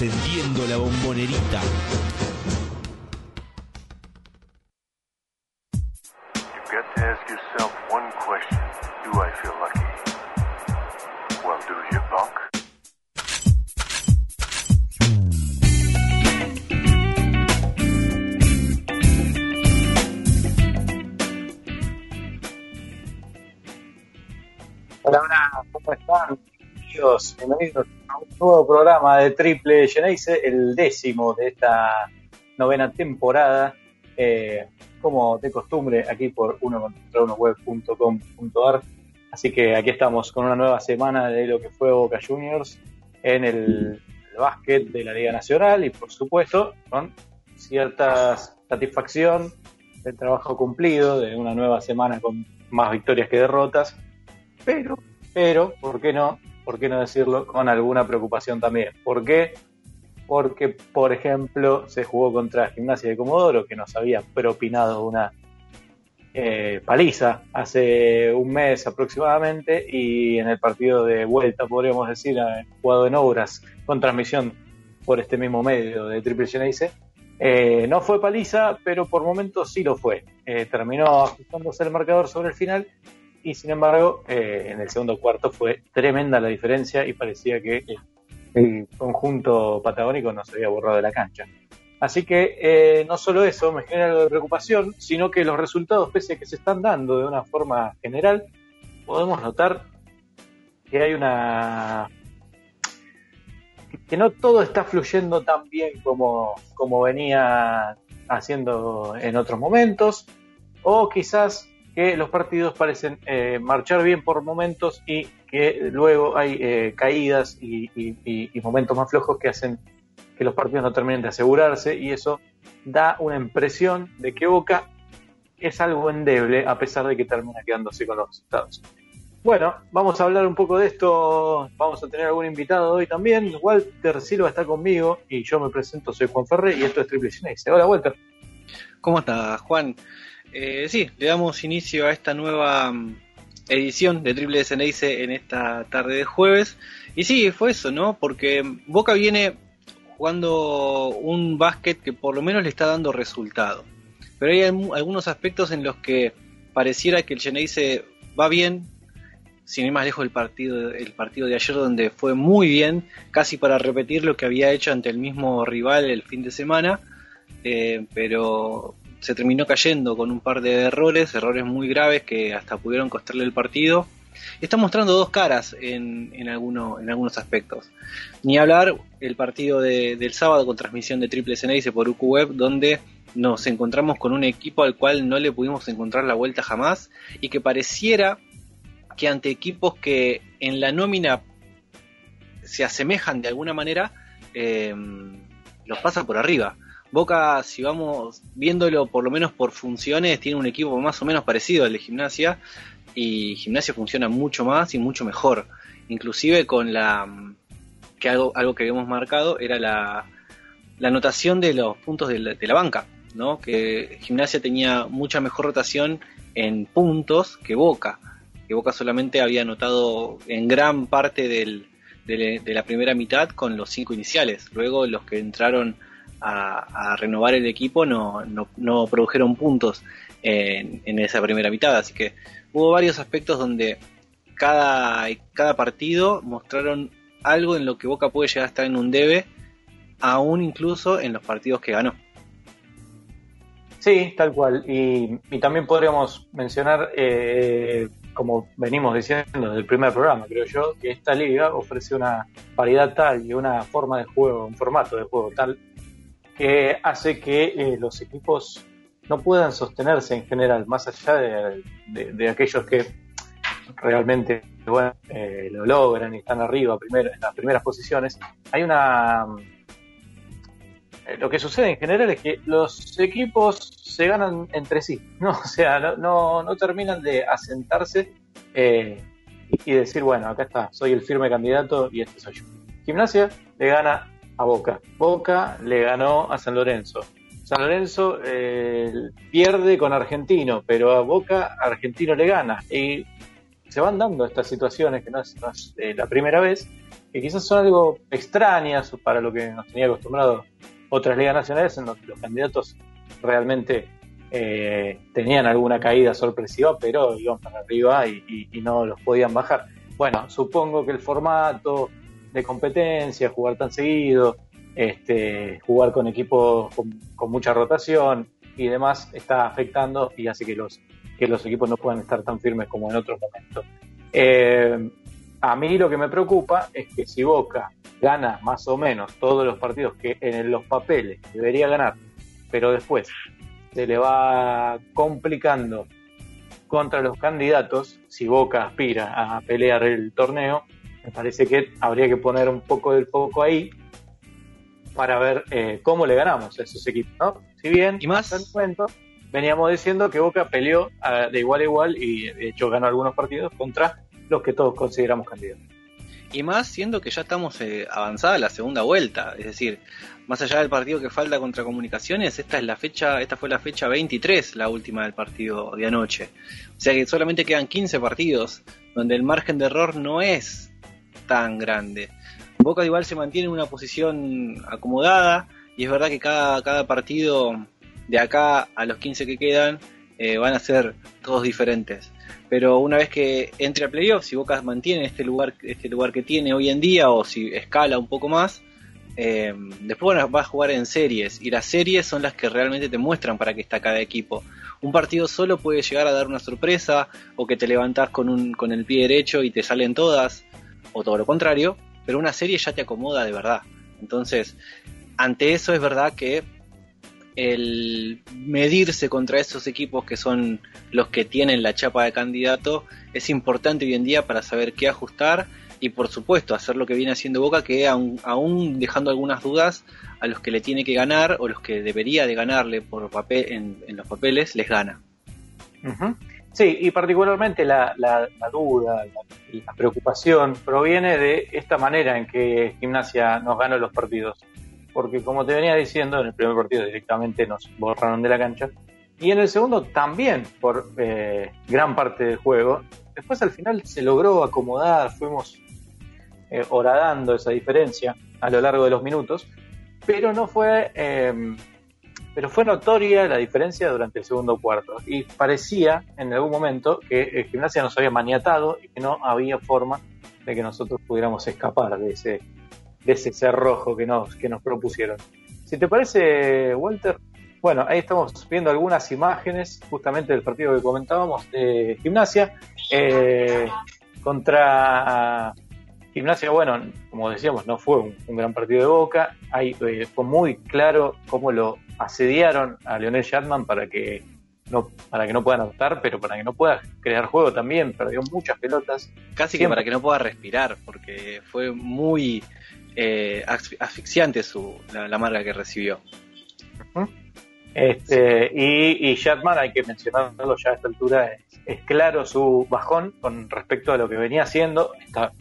Encendiendo la bombonerita. You've got to ask yourself one question. Do I feel lucky? Well, do you, punk? Hola, hola, ¿cómo están? Bienvenidos, bienvenidos programa de Triple Geneise, el décimo de esta novena temporada, eh, como de costumbre, aquí por uno contra uno web.com.ar. Así que aquí estamos con una nueva semana de lo que fue Boca Juniors en el, el básquet de la Liga Nacional y, por supuesto, con cierta satisfacción del trabajo cumplido, de una nueva semana con más victorias que derrotas pero, pero, ¿por qué no? ¿Por qué no decirlo con alguna preocupación también? ¿Por qué? Porque, por ejemplo, se jugó contra Gimnasia de Comodoro, que nos había propinado una eh, paliza hace un mes aproximadamente, y en el partido de vuelta, podríamos decir, jugado en obras, con transmisión por este mismo medio de Triple Geneise, eh, no fue paliza, pero por momentos sí lo fue. Eh, terminó ajustándose el marcador sobre el final y sin embargo eh, en el segundo cuarto fue tremenda la diferencia y parecía que el conjunto patagónico no se había borrado de la cancha. Así que eh, no solo eso me genera algo de preocupación, sino que los resultados, pese a que se están dando de una forma general, podemos notar que hay una que no todo está fluyendo tan bien como, como venía haciendo en otros momentos, o quizás que los partidos parecen eh, marchar bien por momentos y que luego hay eh, caídas y, momentos más flojos que hacen que los partidos no terminen de asegurarse y eso da una impresión de que Boca es algo endeble a pesar de que termina quedándose con los resultados. Bueno, vamos a hablar un poco de esto, vamos a tener algún invitado hoy también. Walter Silva está conmigo y yo me presento, soy Juan Ferrer y esto es Triple Genesis. Hola Walter. ¿Cómo estás, Juan? Eh, sí, le damos inicio a esta nueva mm, edición de Triple Geneise en esta tarde de jueves. Y sí, fue eso, ¿no? Porque Boca viene jugando un básquet que por lo menos le está dando resultado. Pero hay algu- algunos aspectos en los que pareciera que el Geneise va bien, sin ir más lejos del partido, el partido de ayer donde fue muy bien, casi para repetir lo que había hecho ante el mismo rival el fin de semana, eh, pero se terminó cayendo con un par de errores, errores muy graves que hasta pudieron costarle el partido. Está mostrando dos caras en, en, alguno- en algunos aspectos. Ni hablar el partido de- del sábado con transmisión de Triple Ceneice por UQ Web, donde nos encontramos con un equipo al cual no le pudimos encontrar la vuelta jamás y que pareciera que ante equipos que en la nómina se asemejan de alguna manera, eh, los pasa por arriba. Boca, si vamos viéndolo por lo menos por funciones, tiene un equipo más o menos parecido al de gimnasia y gimnasia funciona mucho más y mucho mejor. Inclusive con la que algo, algo que habíamos marcado era la, la anotación de los puntos de la, banca, ¿no? Que gimnasia tenía mucha mejor rotación en puntos que Boca, que Boca solamente había anotado en gran parte del, de, de la primera mitad con los cinco iniciales. Luego los que entraron a, renovar el equipo no, no, no produjeron puntos en, en, esa primera mitad. Así que hubo varios aspectos donde cada, cada partido mostraron algo en lo que Boca puede llegar a estar en un debe, aún incluso en los partidos que ganó. Sí, tal cual. Y, y también podríamos mencionar, eh, como venimos diciendo desde el primer programa, creo yo, que esta liga ofrece una variedad tal y una forma de juego, un formato de juego tal, que hace que eh, los equipos no puedan sostenerse en general, más allá de, aquellos que realmente eh, lo logran y están arriba primero, en las primeras posiciones. Hay una eh, lo que sucede en general es que los equipos se ganan entre sí, ¿no? O sea, no, no, no terminan de asentarse y decir, bueno, acá está, soy el firme candidato y este soy yo. Gimnasia le gana a Boca, Boca le ganó a San Lorenzo. San Lorenzo eh, pierde con Argentino, pero a Boca Argentino le gana. Y se van dando estas situaciones que no es, eh, la primera vez que quizás son algo extrañas para lo que nos tenía acostumbrado otras ligas nacionales en que los candidatos realmente eh, tenían alguna caída sorpresiva, pero iban para arriba y, no los podían bajar. Bueno, supongo que el formato de competencia, jugar tan seguido, este, jugar con equipos con, mucha rotación y demás, está afectando y hace que los, que los equipos no puedan estar tan firmes como en otros momentos. Eh, a mí lo que me preocupa es que si Boca gana más o menos todos los partidos que en los papeles debería ganar, pero después se le va complicando contra los candidatos, si Boca aspira a pelear el torneo, me parece que habría que poner un poco del foco ahí para ver eh, cómo le ganamos a esos equipos, ¿no? Si bien, ¿Y más? hasta el momento, veníamos diciendo que Boca peleó ah, de igual a igual y de hecho ganó algunos partidos contra los que todos consideramos candidatos. Y más siendo que ya estamos eh, avanzada la segunda vuelta, es decir, más allá del partido que falta contra Comunicaciones, esta es la fecha, esta fue la fecha 23, la última del partido de anoche. O sea que solamente quedan 15 partidos donde el margen de error no es tan grande. Boca igual se mantiene en una posición acomodada y es verdad que cada, cada partido de acá a los 15 que quedan eh, van a ser todos diferentes pero una vez que entre a playoffs, si Boca mantiene este lugar, este lugar que tiene hoy en día, o si escala un poco más, eh, después va a jugar en series, y las series son las que realmente te muestran para qué está cada equipo. Un partido solo puede llegar a dar una sorpresa, o que te levantás con, un, con el pie derecho y te salen todas, o todo lo contrario, pero una serie ya te acomoda de verdad. Entonces, ante eso es verdad que el medirse contra esos equipos que son los que tienen la chapa de candidato es importante hoy en día para saber qué ajustar y por supuesto hacer lo que viene haciendo Boca que aún, dejando algunas dudas a los que le tiene que ganar o los que debería de ganarle por papel en, los papeles les gana. Sí, y particularmente la, duda, la, la, preocupación proviene de esta manera en que Gimnasia nos gana los partidos. Porque como te venía diciendo, en el primer partido directamente nos borraron de la cancha, y en el segundo también por eh, gran parte del juego. Después al final se logró acomodar, fuimos eh, horadando esa diferencia a lo largo de los minutos, pero no fue, em, pero fue notoria la diferencia durante el segundo cuarto y parecía en algún momento que el gimnasia nos había maniatado y que no había forma de que nosotros pudiéramos escapar de ese de ese cerrojo que nos, que nos propusieron. Si te parece, Walter, bueno, ahí estamos viendo algunas imágenes justamente del partido que comentábamos de gimnasia. Eh, contra gimnasia, bueno, como decíamos, no fue un, gran partido de boca. Ahí eh, fue muy claro cómo lo asediaron a Leonel Shatman para que no para que no pueda anotar, pero para que no pueda crear juego también. Perdió muchas pelotas. Casi que para que no pueda respirar, porque fue muy eh, asfixiante su, la, marca que recibió. Este, y, y Shatman, hay que mencionarlo ya a esta altura, es, claro su bajón con respecto a lo que venía haciendo. Está,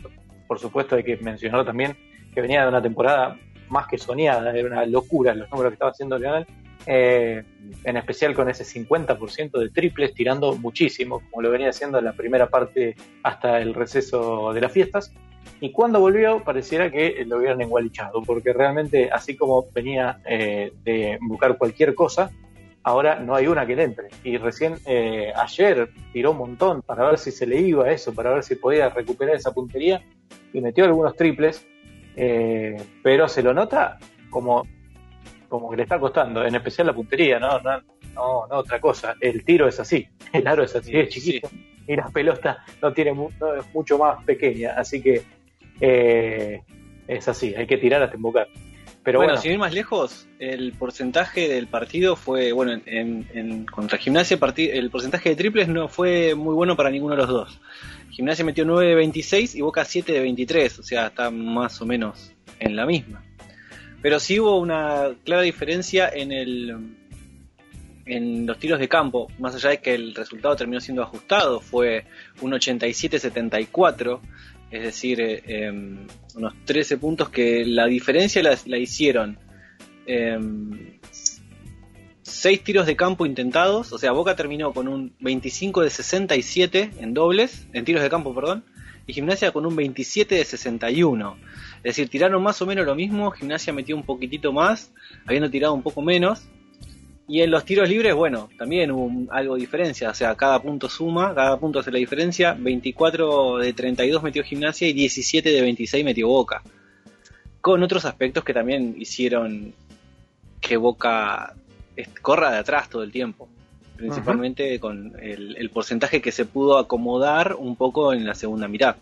por supuesto, hay que mencionarlo también que venía de una temporada más que soñada, era una locura los números que estaba haciendo Leonel. Eh, en especial con ese 50% de triples, tirando muchísimo, como lo venía haciendo en la primera parte hasta el receso de las fiestas. Y cuando volvió, pareciera que lo hubieran engualichado, porque realmente, así como venía eh, de buscar cualquier cosa, ahora no hay una que le entre. Y recién eh, ayer tiró un montón para ver si se le iba eso, para ver si podía recuperar esa puntería, y metió algunos triples, eh, pero se lo nota como, como que le está costando, en especial la puntería, no, no, no, otra cosa. El tiro es así, el aro es así, es chiquito. Y la pelota no tiene es mucho más pequeña, así que eh, es así, hay que tirar hasta embocar. Pero bueno, sin ir más lejos, el porcentaje del partido fue, bueno, en, contra Gimnasia el porcentaje de triples no fue muy bueno para ninguno de los dos. Gimnasia metió 9 de 26 y Boca 7 de 23, o sea, está más o menos en la misma. Pero sí hubo una clara diferencia en el en los tiros de campo, más allá de que el resultado terminó siendo ajustado, fue un 87-74 es decir, eh, em, unos 13 puntos que la diferencia la, hicieron 6 em, tiros de campo intentados, o sea, Boca terminó con un 25 de 67 en dobles, en tiros de campo, perdón, y Gimnasia con un 27 de 61. Es decir, tiraron más o menos lo mismo, Gimnasia metió un poquitito más, habiendo tirado un poco menos. Y en los tiros libres, bueno, también hubo algo de diferencia, o sea, cada punto suma, cada punto hace la diferencia. 24 de 32 metió Gimnasia y 17 de 26 metió Boca. Con otros aspectos que también hicieron que Boca corra de atrás todo el tiempo. Principalmente con el, el porcentaje que se pudo acomodar un poco en la segunda mitad.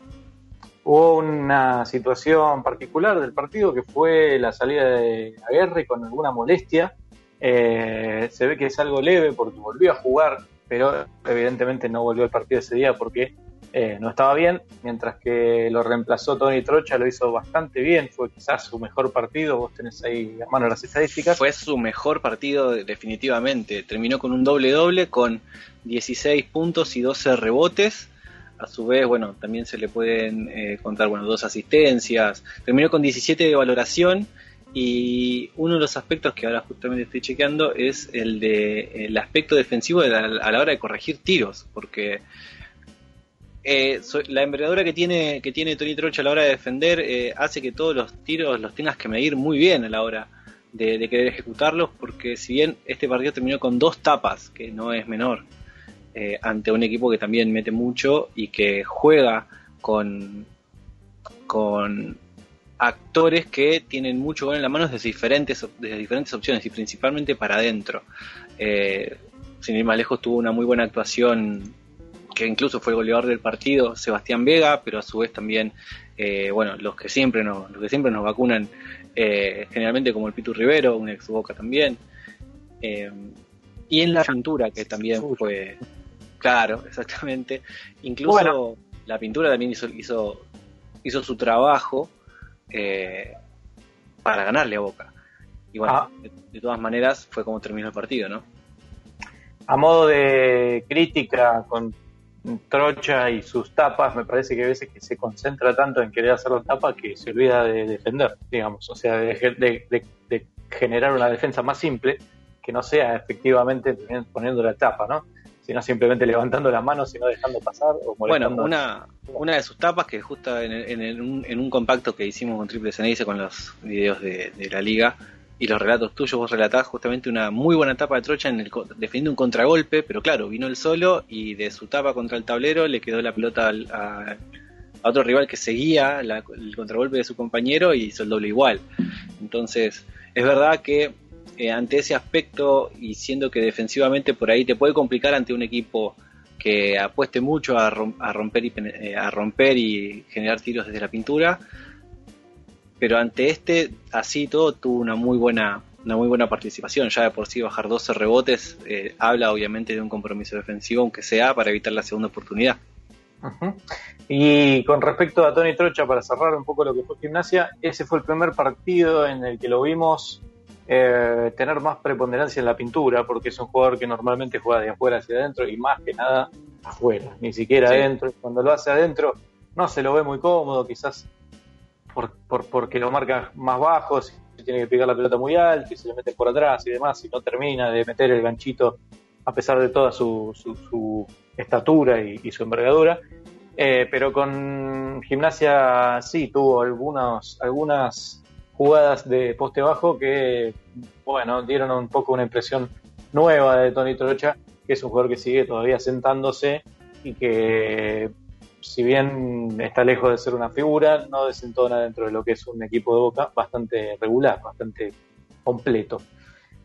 Hubo una situación particular del partido que fue la salida de Aguerre con alguna molestia. Eh, se ve que es algo leve porque volvió a jugar, pero evidentemente no volvió al partido ese día porque eh, no estaba bien, mientras que lo reemplazó Tony Trocha, lo hizo bastante bien, fue quizás su mejor partido, vos tenés ahí a mano las estadísticas. Fue su mejor partido definitivamente. Terminó con un doble doble con 16 puntos y 12 rebotes. A su vez, bueno, también se le pueden eh, contar, bueno, dos asistencias. Terminó con 17 de valoración y uno de los aspectos que ahora justamente estoy chequeando es el de el aspecto defensivo de la- a la hora de corregir tiros, porque eh, la envergadura que tiene que tiene Tony Trocha a la hora de defender eh, hace que todos los tiros los tengas que medir muy bien a la hora de, de querer ejecutarlos, porque si bien este partido terminó con dos tapas, que no es menor, eh, ante un equipo que también mete mucho y que juega con, con actores que tienen mucho gol en la mano desde diferentes, desde diferentes opciones y principalmente para adentro. Eh, sin ir más lejos, tuvo una muy buena actuación que incluso fue el goleador del partido, Sebastián Vega, pero a su vez también, eh, bueno, los que siempre nos, los que siempre nos vacunan, eh, generalmente como el Pitu Rivero, un ex Boca también, eh, y en la pintura que también fue, claro, exactamente, incluso Bueno. la pintura también hizo, hizo, hizo su trabajo eh, para ganarle a Boca. Y bueno, Ah. de, de todas maneras fue como terminó el partido, ¿no? A modo de crítica con Trocha y sus tapas, me parece que a veces que se concentra tanto en querer hacer la tapa que se olvida de defender, digamos, o sea, de, de- de- de generar una defensa más simple que no sea efectivamente poniendo la tapa, ¿no? Sino simplemente levantando las manos y no dejando pasar o Bueno, una, una de sus tapas, que justo en, en un, en un compacto que hicimos con Triple Ceneice con los videos de, de la liga y los relatos tuyos, vos relatás justamente una muy buena tapa de Trocha en el, defendiendo un contragolpe, pero claro, vino el solo y de su tapa contra el tablero le quedó la pelota al- a, otro rival que seguía la- el contragolpe de su compañero y hizo el doble igual. Entonces, es verdad que eh, ante ese aspecto y siendo que defensivamente por ahí te puede complicar ante un equipo que apueste mucho a, a romper y eh, a romper y generar tiros desde la pintura pero ante este así todo tuvo una muy buena una muy buena participación ya de por sí bajar 12 rebotes eh, habla obviamente de un compromiso defensivo aunque sea para evitar la segunda oportunidad. Y con respecto a Tony Trocha, para cerrar un poco lo que fue gimnasia, ese fue el primer partido en el que lo vimos eh, tener más preponderancia en la pintura, porque es un jugador que normalmente juega de afuera hacia adentro y más que nada afuera, ni siquiera Sí. adentro. Cuando lo hace adentro no se lo ve muy cómodo, quizás por, por- porque lo marca más bajo, si tiene que pegar la pelota muy alto y se le mete por atrás y demás, y no termina de meter el ganchito a pesar de toda su, su- estatura y, y su envergadura. Eh, pero con gimnasia sí tuvo algunos, algunas jugadas de poste bajo que, bueno, dieron un poco una impresión nueva de Tony Trocha, que es un jugador que sigue todavía sentándose y que, si bien está lejos de ser una figura, no desentona dentro de lo que es un equipo de boca bastante regular, bastante completo.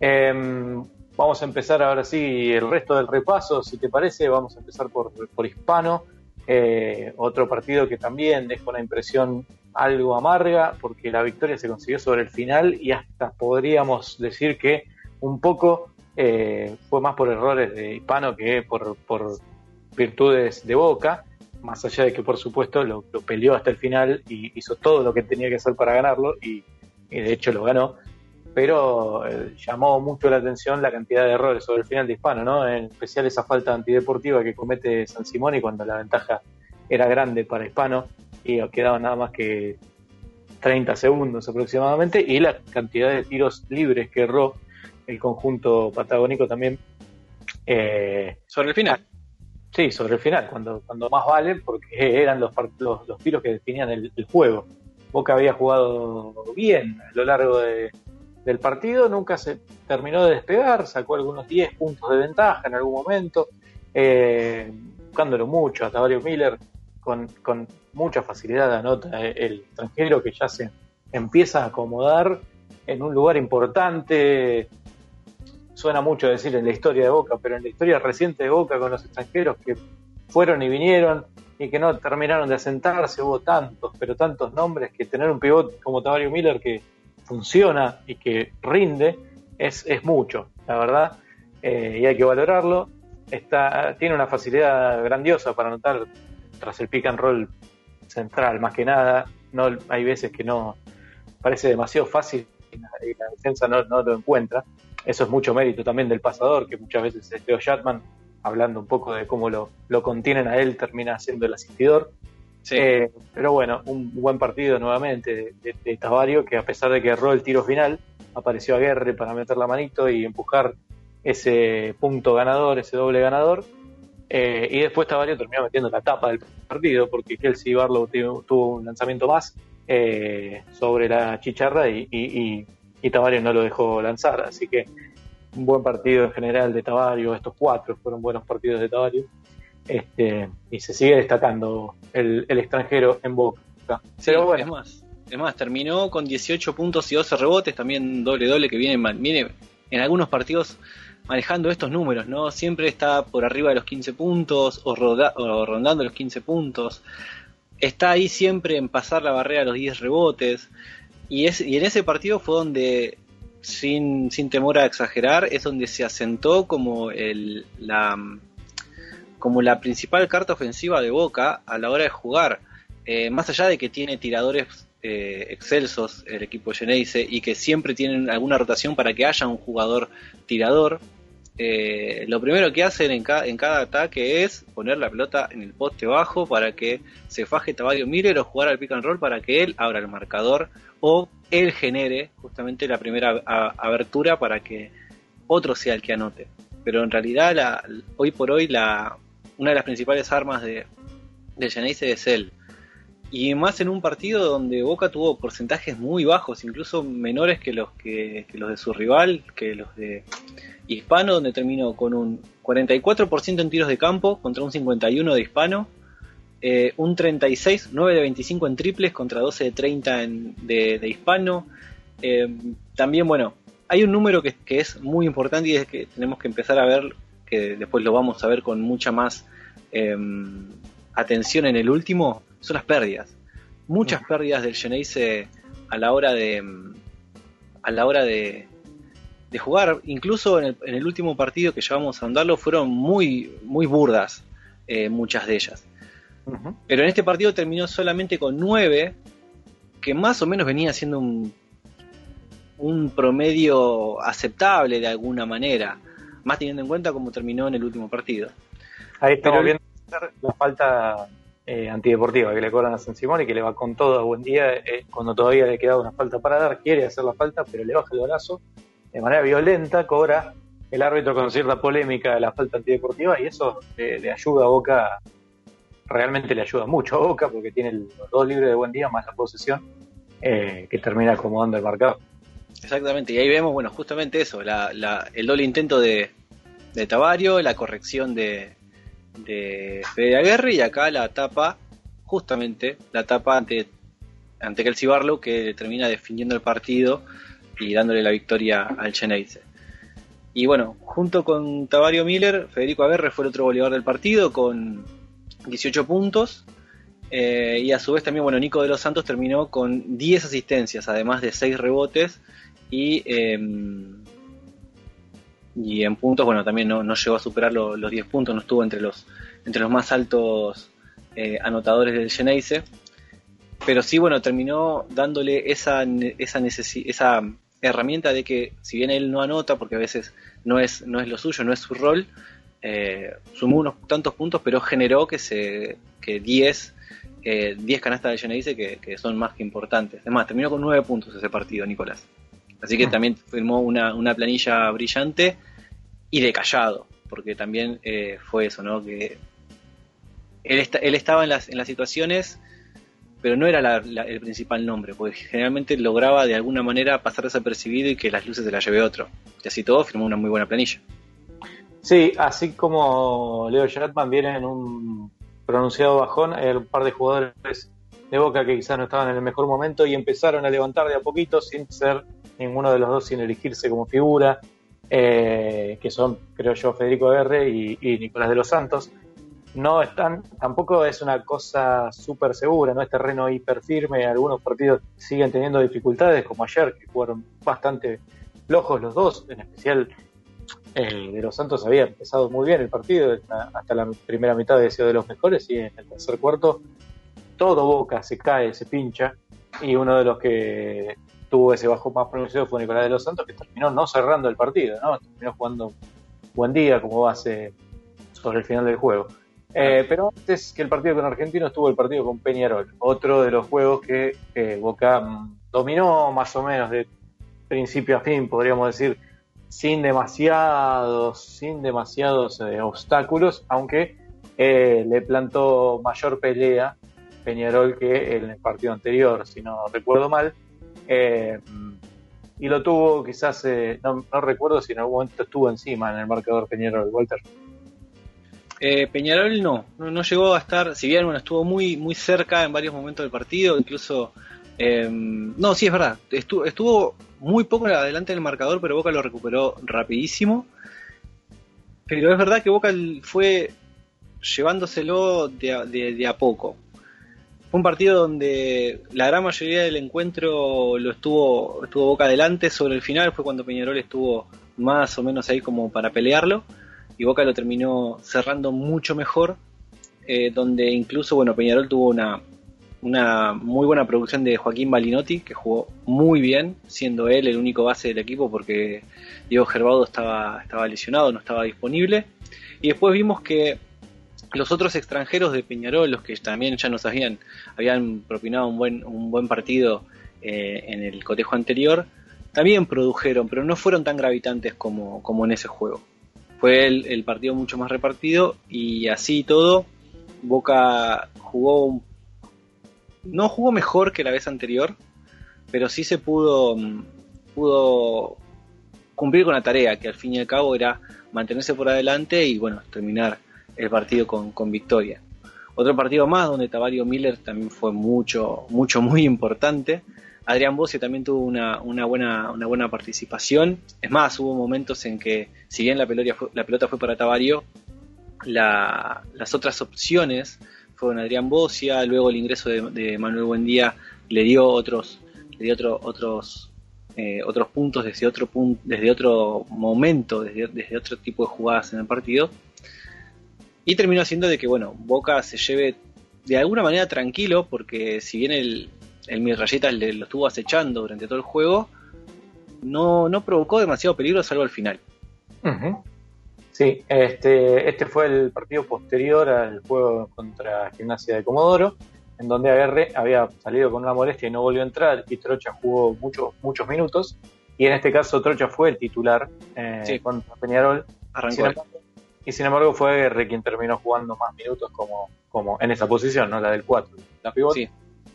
Em, vamos a empezar ahora sí el resto del repaso, si te parece, vamos a empezar por, por Hispano, eh, otro partido que también deja una impresión algo amarga, porque la victoria se consiguió sobre el final y hasta podríamos decir que un poco eh, fue más por errores de Hispano que por, por virtudes de Boca, más allá de que por supuesto lo, peleó hasta el final y hizo todo lo que tenía que hacer para ganarlo y, de hecho lo ganó pero eh, llamó mucho la atención la cantidad de errores sobre el final de Hispano, ¿no? En especial esa falta antideportiva que comete San Simón y cuando la ventaja era grande para Hispano y quedaban nada más que 30 segundos aproximadamente y la cantidad de tiros libres que erró el conjunto patagónico también. Eh, sobre el final Sí, sobre el final, cuando, cuando más vale, porque eran los, los, los tiros que definían el, juego. Boca había jugado bien a lo largo de- del partido, nunca se terminó de despegar, sacó algunos 10 puntos de ventaja en algún momento, eh, buscándolo mucho a Tavario Miller con, con mucha facilidad anota el extranjero que ya se empieza a acomodar en un lugar importante. Suena mucho decir en la historia de Boca, pero en la historia reciente de Boca con los extranjeros que fueron y vinieron y que no terminaron de asentarse, hubo tantos, pero tantos nombres que tener un pivot como Tavario Miller que funciona y que rinde es, es mucho, la verdad, eh, y hay que valorarlo. Está, tiene una facilidad grandiosa para anotar tras el pick and roll central, más que nada. No, hay veces que no parece demasiado fácil y la, y la defensa no, no lo encuentra. Eso es mucho mérito también del pasador, que muchas veces es Leo hablando un poco de cómo lo, lo contienen a él, termina siendo el asistidor. Sí. Eh, pero bueno, un buen partido nuevamente de, de, que a pesar de que erró el tiro final, apareció Aguerre para meter la manito y empujar ese punto ganador, ese doble ganador. Eh, y después Tavario terminó metiendo la tapa del partido, porque Kelsey Barlow tuvo, tuvo un lanzamiento más eh, sobre la chicharra y, y, y, y Tavario no lo dejó lanzar. Así que un buen partido en general de Tavario, estos cuatro fueron buenos partidos de Tavario. Este, y se sigue destacando el, el extranjero en Boca. Sí, Pero bueno, es más, es más, terminó con 18 puntos y 12 rebotes, también doble doble que viene, viene en algunos partidos manejando estos números, ¿no? Siempre está por arriba de los 15 puntos o, roda- o rondando los 15 puntos. Está ahí siempre en pasar la barrera a los 10 rebotes. Y, es, y en ese partido fue donde, sin, sin temor a exagerar, es donde se asentó como el, la, como la principal carta ofensiva de Boca a la hora de jugar. Eh, más allá de que tiene tiradores eh, excelsos el equipo Geneise y que siempre tienen alguna rotación para que haya un jugador tirador, eh, lo primero que hacen en, ca- en cada ataque es poner la pelota en el poste bajo para que se faje Tavario Miller o jugar al pick and roll para que él abra el marcador o él genere justamente la primera abertura para que otro sea el que anote. Pero en realidad, la, hoy por hoy, la, una de las principales armas de, Geneise es él. Y más en un partido donde Boca tuvo porcentajes muy bajos, incluso menores que los que, que los de su rival, que los de Hispano, donde terminó con un 44% en tiros de campo contra un 51% de Hispano, eh, un 36, 9 de 25 en triples contra 12 de 30 en- de, de Hispano. Eh, también, bueno, hay un número que, que es muy importante y es que tenemos que empezar a ver, que después lo vamos a ver con mucha más eh, atención en el último, son las pérdidas. Muchas pérdidas del Geneise a la hora de mm, a la hora de, de jugar, incluso en el, en el último partido que llevamos a andarlo, fueron muy, muy burdas, eh, muchas de ellas. Pero en este partido terminó solamente con 9, que más o menos venía siendo un, un promedio aceptable de alguna manera, más teniendo en cuenta cómo terminó en el último partido. ahí estamos Pero- viendo la falta eh, antideportiva que le cobran a San Simón y que le va con todo a buen día eh, cuando todavía le queda una falta para dar, quiere hacer la falta, pero le baja el brazo de manera violenta, cobra el árbitro con cierta polémica de la falta antideportiva y eso le, le ayuda a Boca, realmente le ayuda mucho a Boca porque tiene los dos libres de buen día más la posesión eh, que termina acomodando el marcador. Exactamente, y ahí vemos, bueno, justamente eso, la, la- el doble intento de, de Tavario, la corrección de, de Fede Aguerre y acá la tapa, justamente, la tapa ante, ante Kelsey Barlow que termina definiendo el partido y dándole la victoria al Geneise. Y bueno, junto con Tavario Miller, Federico Aguerre fue el otro goleador del partido con 18 puntos. eh, y a su vez también, bueno, Nico de los Santos terminó con 10 asistencias, además de 6 rebotes. Y, eh, y en puntos, bueno, también no, no llegó a superar lo- los 10 puntos, no estuvo entre los, entre los más altos eh, anotadores del Geneise. Pero sí, bueno, terminó dándole esa, esa, esa herramienta de que si bien él no anota, porque a veces no es, no es lo suyo, no es su rol, eh, sumó unos tantos puntos, pero generó que se que 10 eh, 10 canastas de Geneise que, que son más que importantes. Además, terminó con 9 puntos ese partido, Nicolás. Así que Mm. también firmó una, una planilla brillante y de callado, porque también eh, fue eso, ¿no? Que él, esta- él estaba en las, en las situaciones pero no era la- la- el principal nombre, porque generalmente lograba de alguna manera pasar desapercibido y que las luces se las lleve otro. Y así todo firmó una muy buena planilla. Sí, así como Leo Shatman viene en un pronunciado bajón, hay un par de jugadores de Boca que quizás no estaban en el mejor momento y empezaron a levantar de a poquito sin ser ninguno de los dos sin elegirse como figura, eh, que son, creo yo, Federico R y, Nicolás de los Santos. No están, tampoco es una cosa súper segura, no es terreno hiper firme, algunos partidos siguen teniendo dificultades, como ayer, que jugaron bastante flojos los dos, en especial eh, de los Santos había empezado muy bien el partido, hasta, la primera mitad había sido de los mejores y en el tercer cuarto todo Boca se cae, se pincha y uno de los que tuvo ese bajo más pronunciado fue Nicolás de los Santos que terminó no cerrando el partido, ¿no? terminó jugando buen día como base sobre el final del juego. Eh, pero antes que el partido con Argentino estuvo el partido con Peñarol, otro de los juegos que eh, Boca mm, dominó más o menos de principio a fin, podríamos decir, sin demasiados, sin demasiados eh, obstáculos, aunque eh, le plantó mayor pelea Peñarol que en el partido anterior, si no recuerdo mal. Eh, y lo tuvo quizás, eh, no, no recuerdo si en algún momento estuvo encima en el marcador Peñarol, Walter. Eh, Peñarol no, no, no llegó a estar, si bien bueno, estuvo muy, muy cerca en varios momentos del partido, incluso... eh, no, sí, es verdad, estuvo, estuvo muy poco adelante del marcador, pero Boca lo recuperó rapidísimo. Pero es verdad que Boca fue llevándoselo de a, de- de a poco. Fue un partido donde la gran mayoría del encuentro lo estuvo, estuvo Boca adelante, sobre el final fue cuando Peñarol estuvo más o menos ahí como para pelearlo y Boca lo terminó cerrando mucho mejor, eh, donde incluso bueno Peñarol tuvo una, una muy buena producción de Joaquín Balinotti, que jugó muy bien, siendo él el único base del equipo porque Diego Gerbaudo estaba, estaba lesionado, no estaba disponible. Y después vimos que los otros extranjeros de Peñarol, los que también ya nos habían, habían propinado un buen, un buen partido eh, en el cotejo anterior, también produjeron, pero no fueron tan gravitantes como, como en ese juego. Fue el, el partido mucho más repartido y así todo, Boca jugó un no jugó mejor que la vez anterior, pero sí se pudo, mm, pudo cumplir con la tarea, que al fin y al cabo era mantenerse por adelante y bueno, terminar el partido con, con victoria. Otro partido más donde Tavario Miller también fue mucho, mucho, muy importante. Adrián Bossi también tuvo una, una, buena, una buena participación. Es más, hubo momentos en que, si bien la pelota fue, la pelota fue para Tavario, la- las otras opciones fueron Adrián Bocia, luego el ingreso de, Manuel Buendía le dio otros, le dio otro- otros, eh, otros puntos desde otro pun- desde otro momento, desde, otro tipo de jugadas en el partido. Y terminó haciendo de que bueno, Boca se lleve de alguna manera tranquilo, porque si bien el, el Mirrayetas le lo estuvo acechando durante todo el juego, no, no provocó demasiado peligro salvo al final. Sí, este, este fue el partido posterior al juego contra Gimnasia de Comodoro, en donde Aguerre había salido con una molestia y no volvió a entrar, y Trocha jugó muchos, muchos minutos, y en este caso Trocha fue el titular eh, Sí. contra Peñarol, Arrancó. sin embargo- y sin embargo fue Aguerre quien terminó jugando más minutos como, como en esa posición, ¿no? la del 4, la pivot, Sí.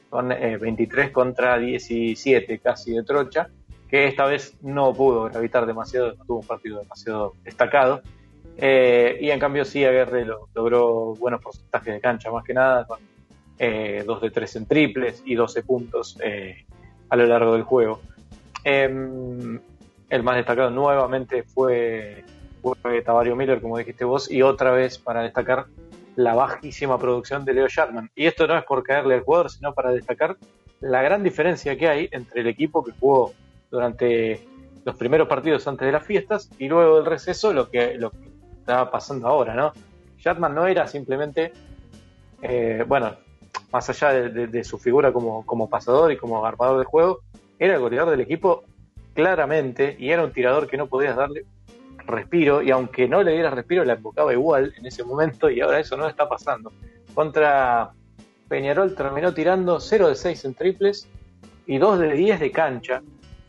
con eh, 23 contra 17 casi de Trocha, que esta vez no pudo gravitar demasiado, no tuvo un partido demasiado destacado. Eh, y en cambio sí, Aguerre lo- logró buenos porcentajes de cancha, más que nada, con eh, 2 de 3 en triples y 12 puntos eh, a lo largo del juego. Em, el más destacado nuevamente fue, fue Tavario Miller, como dijiste vos, y otra vez para destacar la bajísima producción de Leo Sharman. Y esto no es por caerle al jugador, sino para destacar la gran diferencia que hay entre el equipo que jugó durante los primeros partidos antes de las fiestas y luego del receso lo que, lo que estaba pasando ahora, ¿no? Shatman no era simplemente, eh, bueno, más allá de, su figura como, como pasador y como armador de juego, era el goleador del equipo claramente y era un tirador que no podías darle respiro y aunque no le dieras respiro la enfocaba igual en ese momento y ahora eso no está pasando. Contra Peñarol terminó tirando 0 de 6 en triples y 2 de 10 de cancha.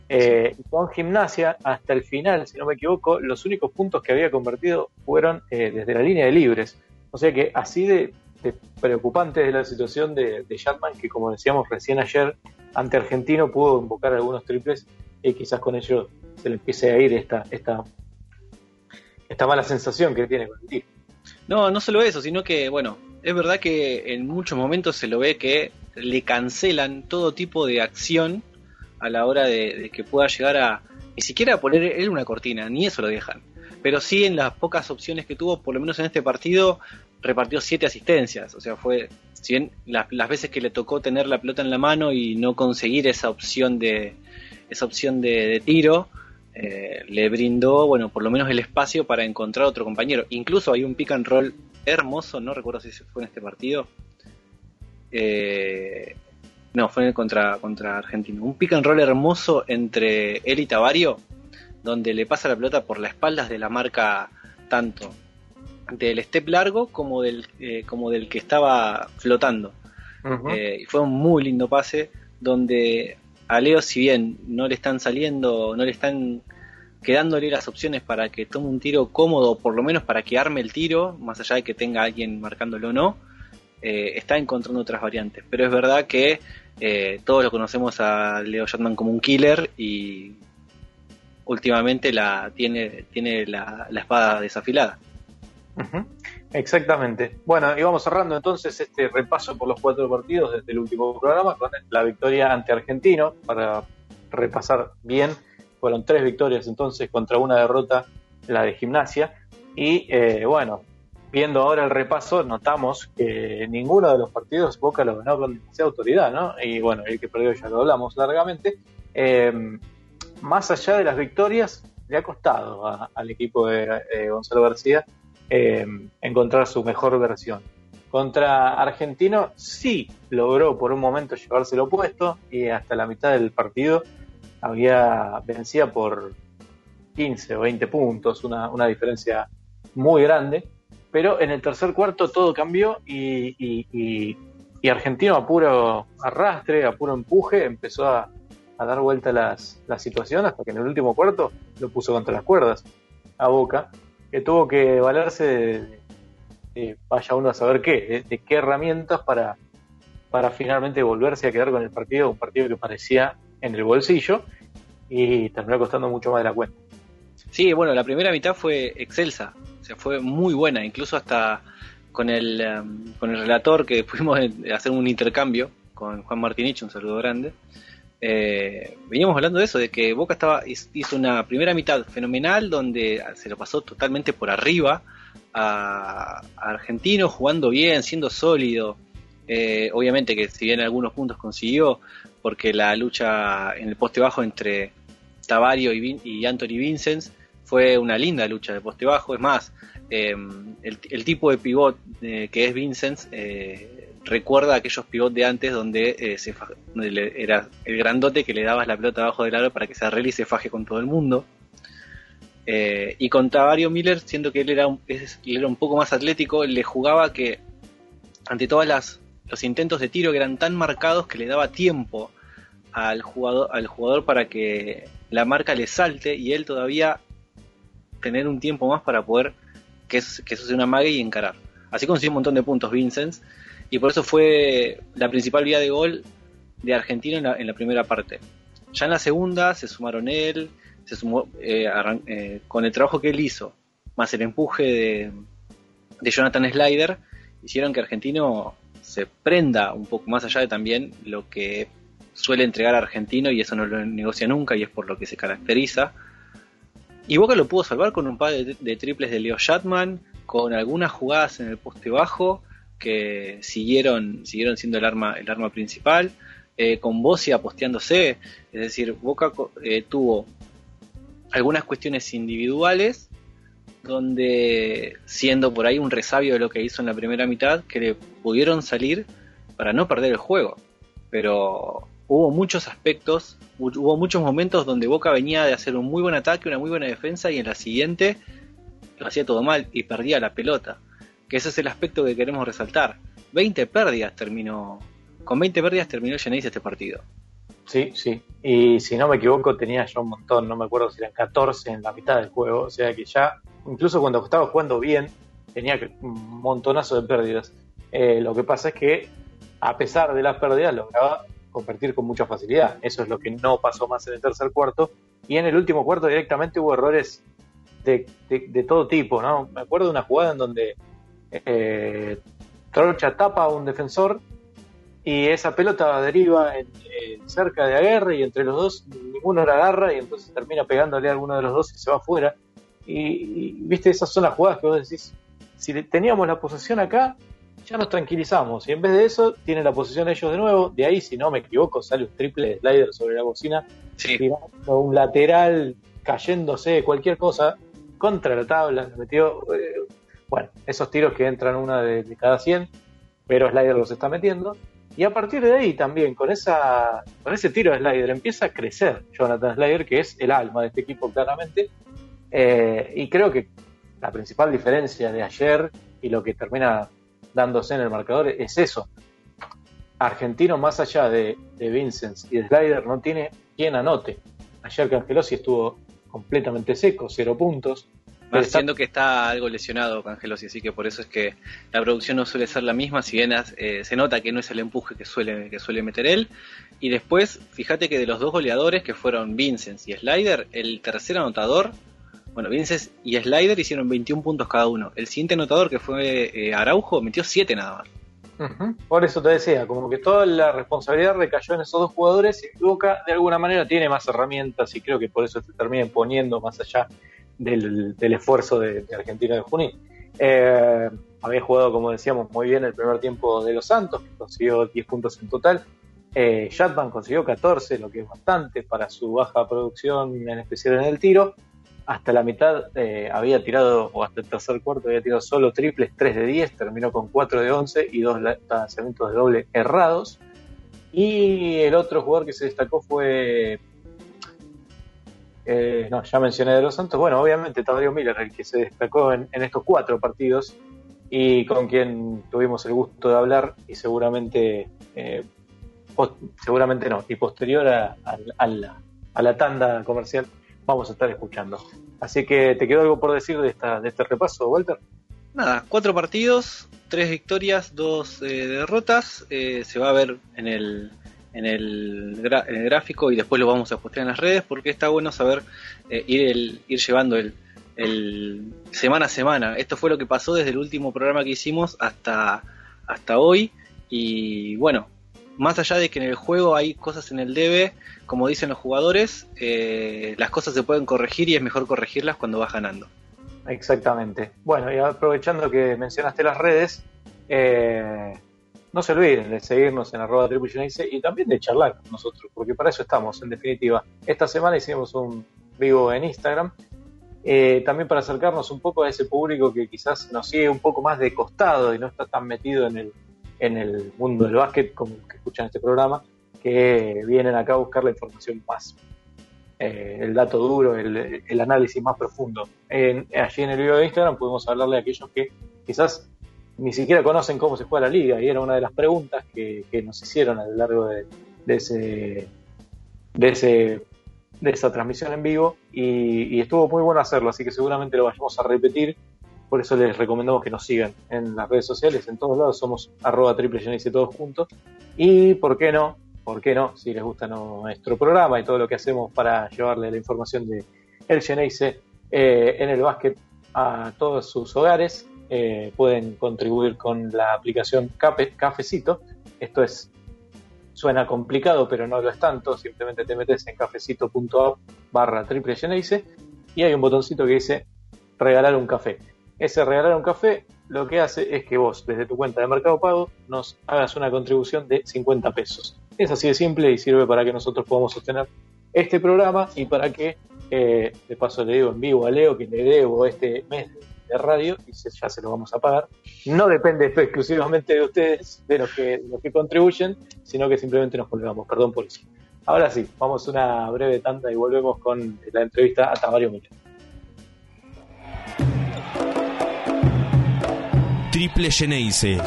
Eh, y con gimnasia, hasta el final, si no me equivoco, los únicos puntos que había convertido fueron eh, desde la línea de libres. O sea que así de, de preocupantes de la situación de, de que como decíamos recién ayer, ante Argentino pudo invocar algunos triples y quizás con ello se le empiece a ir esta, esta, esta mala sensación que tiene con el tiro. No, no solo eso, sino que, bueno, es verdad que en muchos momentos se lo ve que le cancelan todo tipo de acción a la hora de, que pueda llegar a ni siquiera poner él una cortina, ni eso lo dejan. Pero sí en las pocas opciones que tuvo, por lo menos en este partido, repartió siete asistencias. O sea, fue, si bien las, veces que le tocó tener la pelota en la mano y no conseguir esa opción de, esa opción de, de tiro, eh, le brindó, bueno, por lo menos el espacio para encontrar otro compañero. Incluso hay un pick and roll hermoso, no recuerdo si fue en este partido. Eh, no, fue contra, contra Argentina. Un pick and roll hermoso entre él y Tavario, donde le pasa la pelota por las espaldas de la marca tanto del step largo como del, eh, como del que estaba flotando. Eh, y fue un muy lindo pase donde a Leo, si bien no le están saliendo, no le están quedándole las opciones para que tome un tiro cómodo, por lo menos para que arme el tiro, más allá de que tenga alguien marcándolo o no, eh, está encontrando otras variantes. Pero es verdad que eh, todos lo conocemos a Leo Shatman como un killer y últimamente la tiene, tiene la, la espada desafilada. Exactamente. Bueno, y vamos cerrando entonces este repaso por los cuatro partidos desde el último programa con la victoria ante Argentino para repasar bien. Fueron tres victorias entonces contra una derrota, la de gimnasia. Y eh, bueno, viendo ahora el repaso, notamos que ninguno de los partidos Boca lo ganó con demasiada autoridad, ¿no? Y bueno, el que perdió ya lo hablamos largamente. Eh, más allá de las victorias, le ha costado a- al equipo de eh, Gonzalo García eh, encontrar su mejor versión. Contra Argentino sí logró por un momento llevárselo puesto y hasta la mitad del partido había vencía por 15 o 20 puntos, una, una diferencia muy grande, pero en el tercer cuarto todo cambió y, Argentino a puro arrastre, a puro empuje, empezó a, dar vuelta las, la situación hasta que en el último cuarto lo puso contra las cuerdas a Boca, que tuvo que valerse de vaya uno a saber qué, de, de qué herramientas para, para finalmente volverse a quedar con el partido, un partido que parecía en el bolsillo y terminó costando mucho más de la cuenta. Sí, bueno, la primera mitad fue excelsa, o sea, fue muy buena, incluso hasta con el, em, con el relator que pudimos hacer un intercambio con Juan Martinich, un saludo grande. Eh, veníamos hablando de eso, de que Boca estaba hizo una primera mitad fenomenal donde se lo pasó totalmente por arriba a, a Argentino, jugando bien, siendo sólido. Eh, obviamente que si bien algunos puntos consiguió, porque la lucha en el poste bajo entre Tavario y, Anthony Vincent fue una linda lucha de poste bajo. Es más, eh, el, tipo de pivot eh, que es Vincent eh, recuerda aquellos pivot de antes donde, eh, se era el grandote que le dabas la pelota abajo del aro para que se arregle y se faje con todo el mundo. Y con Tavario Miller, siendo que él era, un, él era un poco más atlético, le jugaba que ante todas las los intentos de tiro que eran tan marcados que le daba tiempo al jugador, al jugador para que la marca le salte y él todavía tener un tiempo más para poder que eso, sea una mague y encarar. Así consiguió un montón de puntos Vincent y por eso fue la principal vía de gol de Argentina en la, en la primera parte. Ya en la segunda se sumaron él, se sumó eh, eh, con el trabajo que él hizo, más el empuje de, de Jonathan Slider, hicieron que Argentino se prenda un poco más allá de también lo que suele entregar Argentino y eso no lo negocia nunca y es por lo que se caracteriza. Y Boca lo pudo salvar con un par de, triples de Leo Shatman, con algunas jugadas en el poste bajo que siguieron, siguieron siendo el arma, el arma principal, eh, con Bosia posteándose, es decir, Boca eh, tuvo algunas cuestiones individuales donde siendo por ahí un resabio de lo que hizo en la primera mitad, que le pudieron salir para no perder el juego. Pero hubo muchos aspectos, hu- hubo muchos momentos donde Boca venía de hacer un muy buen ataque, una muy buena defensa y en la siguiente lo hacía todo mal y perdía la pelota. Que ese es el aspecto que queremos resaltar. 20 pérdidas terminó, con 20 pérdidas terminó el Genesis este partido. Sí, sí. Y si no me equivoco, tenía ya un montón, no me acuerdo si eran 14 en la mitad del juego. O sea que ya, incluso cuando estaba jugando bien, tenía un montonazo de pérdidas. Eh, lo que pasa es que, a pesar de las pérdidas, lograba convertir con mucha facilidad. Eso es lo que no pasó más en el tercer cuarto. Y en el último cuarto directamente hubo errores de, todo tipo, ¿no? Me acuerdo de una jugada en donde eh, Trocha tapa a un defensor y esa pelota deriva cerca de Aguerre y entre los dos ninguno la agarra y entonces termina pegándole a alguno de los dos y se va afuera. Y, viste, esas son las jugadas que vos decís, si teníamos la posesión acá, ya nos tranquilizamos. Y en vez de eso, tienen la posesión ellos de nuevo. De ahí, si no me equivoco, sale un triple slider sobre la bocina, tirando un lateral, cayéndose, cualquier cosa, contra la tabla. Metió, eh, bueno, esos tiros que entran una de, de cada 100, pero Slider los está metiendo. Y a partir de ahí también, con, esa, con ese tiro de Slider, empieza a crecer Jonathan Slider, que es el alma de este equipo claramente. Eh, y creo que la principal diferencia de ayer y lo que termina dándose en el marcador es eso. Argentino, más allá de, de Vincent y de Slider, no tiene quien anote. Ayer Cangelosi estuvo completamente seco, cero puntos. Siendo que está algo lesionado Cangelosi, así que por eso es que la producción no suele ser la misma, si bien eh, se nota que no es el empuje que suele, que suele meter él. Y después, fíjate que de los dos goleadores que fueron Vincent y Slider, el tercer anotador, bueno, Vincent y Slider hicieron 21 puntos cada uno. El siguiente anotador, que fue eh, Araujo, metió 7 nada más. Por eso te decía, como que toda la responsabilidad recayó en esos dos jugadores y Boca de alguna manera tiene más herramientas y creo que por eso se termina imponiendo más allá del, esfuerzo de, Argentina de Junín. Eh, había jugado, como decíamos, muy bien el primer tiempo de los Santos, que consiguió 10 puntos en total. Eh, consiguió 14, lo que es bastante para su baja producción, en especial en el tiro. Hasta la mitad eh, había tirado, o hasta el tercer cuarto, había tirado solo triples, 3 de 10, terminó con 4 de 11 y dos lanzamientos de doble errados. Y el otro jugador que se destacó fue eh, no, ya mencioné de los Santos. Bueno, obviamente Tadeo Miller, el que se destacó en, estos cuatro partidos y con quien tuvimos el gusto de hablar y seguramente, eh, seguramente no, y posterior a, la, tanda comercial vamos a estar escuchando. Así que te quedó algo por decir de, esta, de este repaso, Walter. Nada, cuatro partidos, tres victorias, dos eh, derrotas. se va a ver en el, en el, gráfico y después lo vamos a postear en las redes porque está bueno saber eh, ir, ir llevando el, el, semana a semana. Esto fue lo que pasó desde el último programa que hicimos hasta, hasta hoy y bueno, más allá de que en el juego hay cosas en el debe, como dicen los jugadores, eh, las cosas se pueden corregir y es mejor corregirlas cuando vas ganando. Exactamente. Bueno, y aprovechando que mencionaste las redes, eh, no se olviden de seguirnos en arroba y también de charlar con nosotros, porque para eso estamos, en definitiva. Esta semana hicimos un vivo en Instagram, eh, también para acercarnos un poco a ese público que quizás nos sigue un poco más de costado y no está tan metido en el, en el mundo del básquet como que escuchan este programa, que vienen acá a buscar la información más, eh, el dato duro, el, análisis más profundo. Allí en el video de Instagram pudimos hablarle a aquellos que quizás ni siquiera conocen cómo se juega la liga y era una de las preguntas que, nos hicieron a lo largo de, ese de ese de esa transmisión en vivo y, estuvo muy bueno hacerlo así que seguramente lo vayamos a repetir por eso les recomendamos que nos sigan en las redes sociales en todos lados somos arroba triple todos juntos y por qué no por qué no si les gusta nuestro programa y todo lo que hacemos para llevarle la información de el Geneise eh, en el básquet a todos sus hogares eh, pueden contribuir con la aplicación Cafecito. Esto es suena complicado, pero no lo es tanto. Simplemente te metes en cafecito.app barra triple y hay un botoncito que dice regalar un café. Ese regalar un café lo que hace es que vos, desde tu cuenta de Mercado Pago, nos hagas una contribución de 50 pesos. Es así de simple y sirve para que nosotros podamos sostener este programa y para que, eh, de paso le digo en vivo a Leo que le debo este mes de radio y ya se lo vamos a pagar. No depende exclusivamente de ustedes, de los que, los que contribuyen, sino que simplemente nos colgamos. Perdón por eso. Ahora sí, vamos a una breve tanda y volvemos con la entrevista a Tamario Miller. Triple Geneise.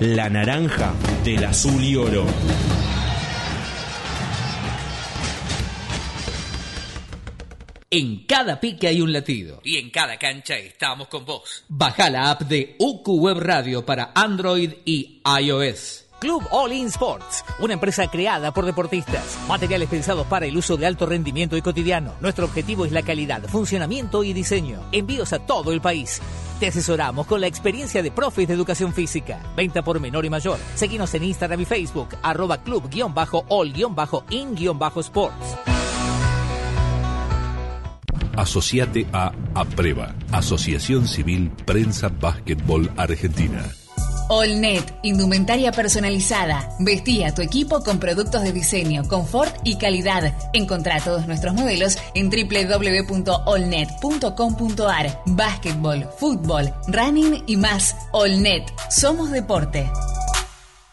La naranja del azul y oro. En cada pique hay un latido. Y en cada cancha estamos con vos. Baja la app de UQ Web Radio para Android y iOS. Club All In Sports, una empresa creada por deportistas. Materiales pensados para el uso de alto rendimiento y cotidiano. Nuestro objetivo es la calidad, funcionamiento y diseño. Envíos a todo el país. Te asesoramos con la experiencia de profes de educación física. Venta por menor y mayor. Seguimos en Instagram y Facebook, arroba club-all-in-sports. Asociate a APREVA, Asociación Civil Prensa Básquetbol Argentina. Allnet, indumentaria personalizada. Vestí a tu equipo con productos de diseño, confort y calidad. Encontrá todos nuestros modelos en www.allnet.com.ar. Básquetbol, fútbol, running y más. Allnet, somos deporte.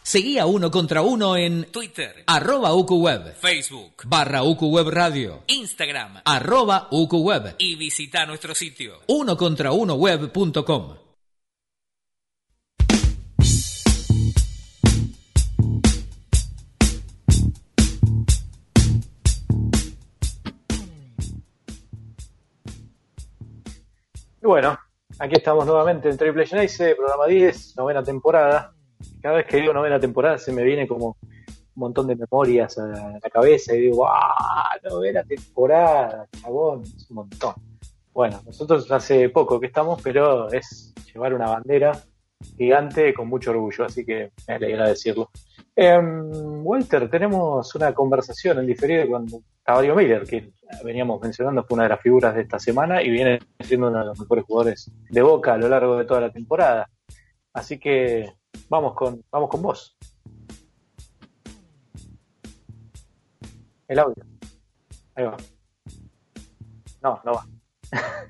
Seguí a uno contra uno en Twitter, arroba UQWeb, Facebook, barra UQWeb Radio, Instagram, arroba UQWeb y visita nuestro sitio. uno contra uno web.com. Bueno, aquí estamos nuevamente en Triple Genesis, programa 10, novena temporada. Cada vez que digo novena temporada se me viene como un montón de memorias a la cabeza y digo, ¡ah! Novena temporada, chabón, es un montón. Bueno, nosotros hace poco que estamos, pero es llevar una bandera gigante con mucho orgullo, así que me alegra decirlo. Em, Walter, tenemos una conversación en diferido con Caballo Miller, que veníamos mencionando, fue una de las figuras de esta semana y viene siendo uno de los mejores jugadores de Boca a lo largo de toda la temporada. Así que vamos con, vamos con vos. El audio. Ahí va. No, no va.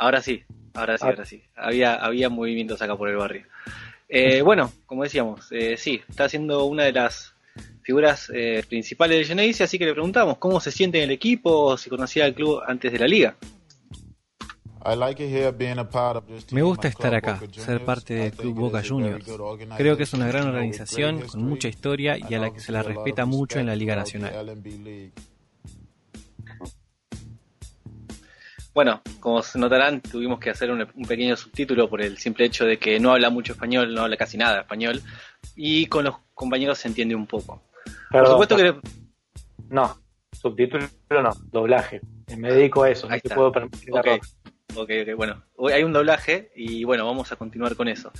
Ahora sí, ahora sí, Ah. ahora sí. Había, había movimientos acá por el barrio. Eh, bueno, como decíamos, eh, sí, está siendo una de las figuras eh, principales de Genesis, así que le preguntamos cómo se siente en el equipo, si conocía al club antes de la liga. Me gusta estar acá, ser parte del Club Boca Juniors. Creo que es una gran organización con mucha historia y a la que se la respeta mucho en la Liga Nacional. Bueno, como se notarán, tuvimos que hacer un, un pequeño subtítulo por el simple hecho de que no habla mucho español, no habla casi nada español, y con los compañeros se entiende un poco. Por supuesto que No, subtítulo no, doblaje. Me dedico a eso, no Ahí te está. puedo permitir la Ok, ropa. ok, bueno, hoy hay un doblaje y bueno, vamos a continuar con eso.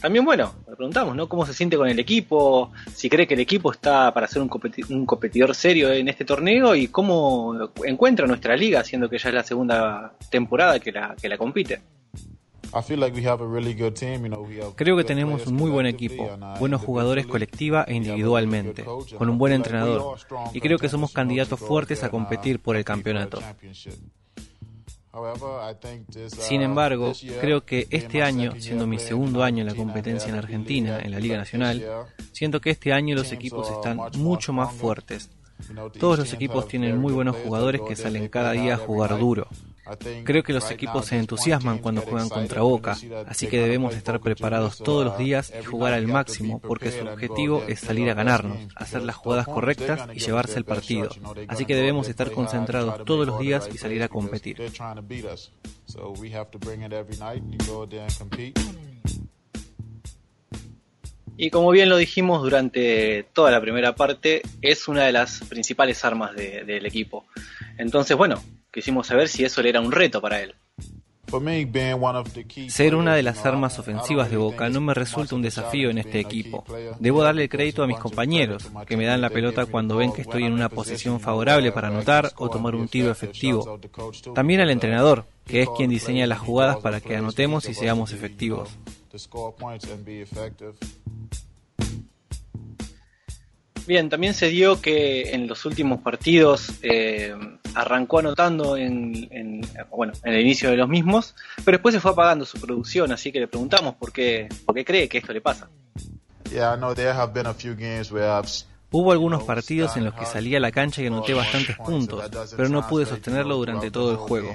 También, bueno, le preguntamos, ¿no? ¿Cómo se siente con el equipo? Si cree que el equipo está para ser un, competi- un competidor serio en este torneo y cómo encuentra nuestra liga, siendo que ya es la segunda temporada que la, que la compite. Creo que tenemos un muy buen equipo, buenos jugadores colectiva e individualmente, con un buen entrenador, y creo que somos candidatos fuertes a competir por el campeonato. Sin embargo, creo que este año, siendo mi segundo año en la competencia en Argentina, en la Liga Nacional, siento que este año los equipos están mucho más fuertes. Todos los equipos tienen muy buenos jugadores que salen cada día a jugar duro. Creo que los equipos se entusiasman cuando juegan contra Boca, así que debemos estar preparados todos los días y jugar al máximo porque su objetivo es salir a ganarnos, hacer las jugadas correctas y llevarse el partido. Así que debemos estar concentrados todos los días y salir a competir. Y como bien lo dijimos durante toda la primera parte, es una de las principales armas de- del equipo. Entonces, bueno, quisimos saber si eso le era un reto para él. Ser una de las armas ofensivas de Boca no me resulta un desafío en este equipo. Debo darle el crédito a mis compañeros, que me dan la pelota cuando ven que estoy en una posición favorable para anotar o tomar un tiro efectivo. También al entrenador, que es quien diseña las jugadas para que anotemos y seamos efectivos. Bien, también se dio que en los últimos partidos eh, arrancó anotando en, en- bueno, en el inicio de los mismos, pero después se fue apagando su producción, así que le preguntamos por qué, por qué cree que esto le pasa. Hubo algunos partidos en los que salí a la cancha y anoté bastantes puntos, pero no pude sostenerlo durante todo el juego.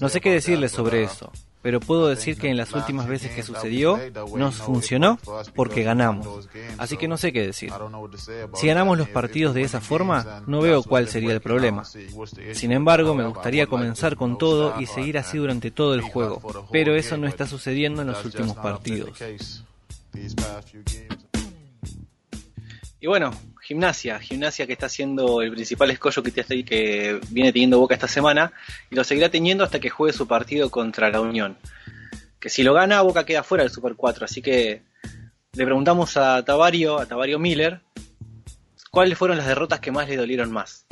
No sé qué decirles sobre eso. Pero puedo decir que en las últimas veces que sucedió nos funcionó porque ganamos. Así que no sé qué decir. Si ganamos los partidos de esa forma, no veo cuál sería el problema. Sin embargo, me gustaría comenzar con todo y seguir así durante todo el juego, pero eso no está sucediendo en los últimos partidos. Y bueno, gimnasia, gimnasia que está siendo el principal escollo que, que viene teniendo Boca esta semana y lo seguirá teniendo hasta que juegue su partido contra la Unión. Que si lo gana, Boca queda fuera del Super 4, así que le preguntamos a Tavario, a Tavario Miller, cuáles fueron las derrotas que más le dolieron más.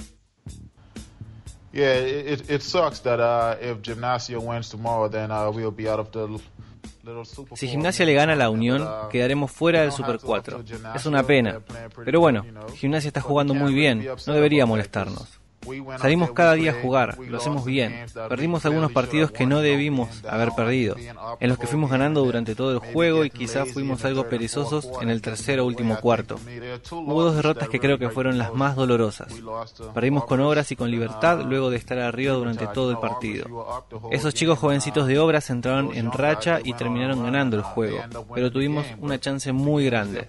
Yeah, it, it sucks that uh, if Gimnasia wins tomorrow, then uh, we'll be out of the si Gimnasia le gana a la Unión, quedaremos fuera del Super 4. Es una pena. Pero bueno, Gimnasia está jugando muy bien, no debería molestarnos. Salimos cada día a jugar, lo hacemos bien. Perdimos algunos partidos que no debimos haber perdido, en los que fuimos ganando durante todo el juego y quizás fuimos algo perezosos en el tercer o último cuarto. Hubo dos derrotas que creo que fueron las más dolorosas. Perdimos con Obras y con Libertad luego de estar arriba durante todo el partido. Esos chicos jovencitos de Obras entraron en racha y terminaron ganando el juego, pero tuvimos una chance muy grande.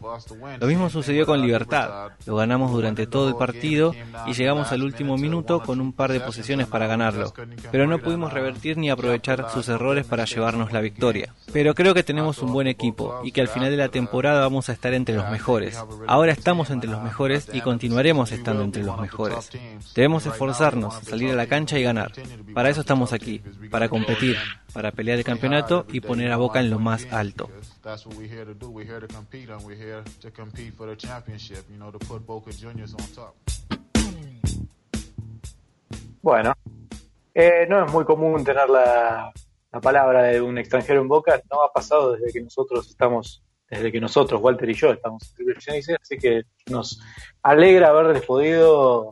Lo mismo sucedió con Libertad. Lo ganamos durante todo el partido y llegamos al último minuto con un par de posiciones para ganarlo, pero no pudimos revertir ni aprovechar sus errores para llevarnos la victoria. Pero creo que tenemos un buen equipo y que al final de la temporada vamos a estar entre los mejores. Ahora estamos entre los mejores y continuaremos estando entre los mejores. Debemos esforzarnos, salir a la cancha y ganar. Para eso estamos aquí, para competir, para pelear el campeonato y poner a Boca en lo más alto. Bueno, eh, no es muy común tener la, palabra de un extranjero en boca, no ha pasado desde que nosotros estamos, desde que nosotros, Walter y yo, estamos en así que nos alegra haberles podido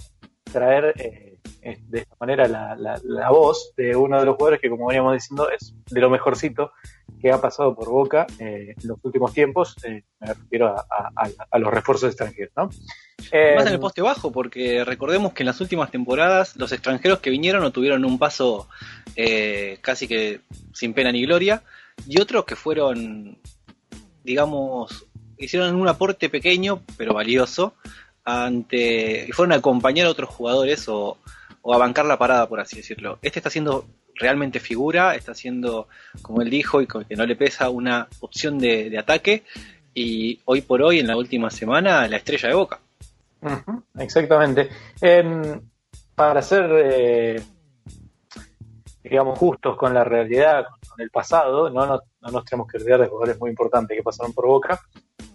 traer eh, de esta manera la, la, voz de uno de los jugadores que, como veníamos diciendo, es de lo mejorcito que ha pasado por Boca eh, en los últimos tiempos, me refiero a, los refuerzos extranjeros, ¿no? Más en el poste bajo, porque recordemos que en las últimas temporadas los extranjeros que vinieron no tuvieron un paso eh, casi que sin pena ni gloria, y otros que fueron, digamos, hicieron un aporte pequeño pero valioso ante y fueron a acompañar a otros jugadores o, a bancar la parada, por así decirlo. Este está siendo realmente figura, está siendo, como él dijo, y que no le pesa una opción de, de ataque, y hoy por hoy, en la última semana, la estrella de Boca exactamente. Para ser, eh, digamos, justos con la realidad, con el pasado, no, no, nos tenemos que olvidar de jugadores muy importantes que pasaron por Boca,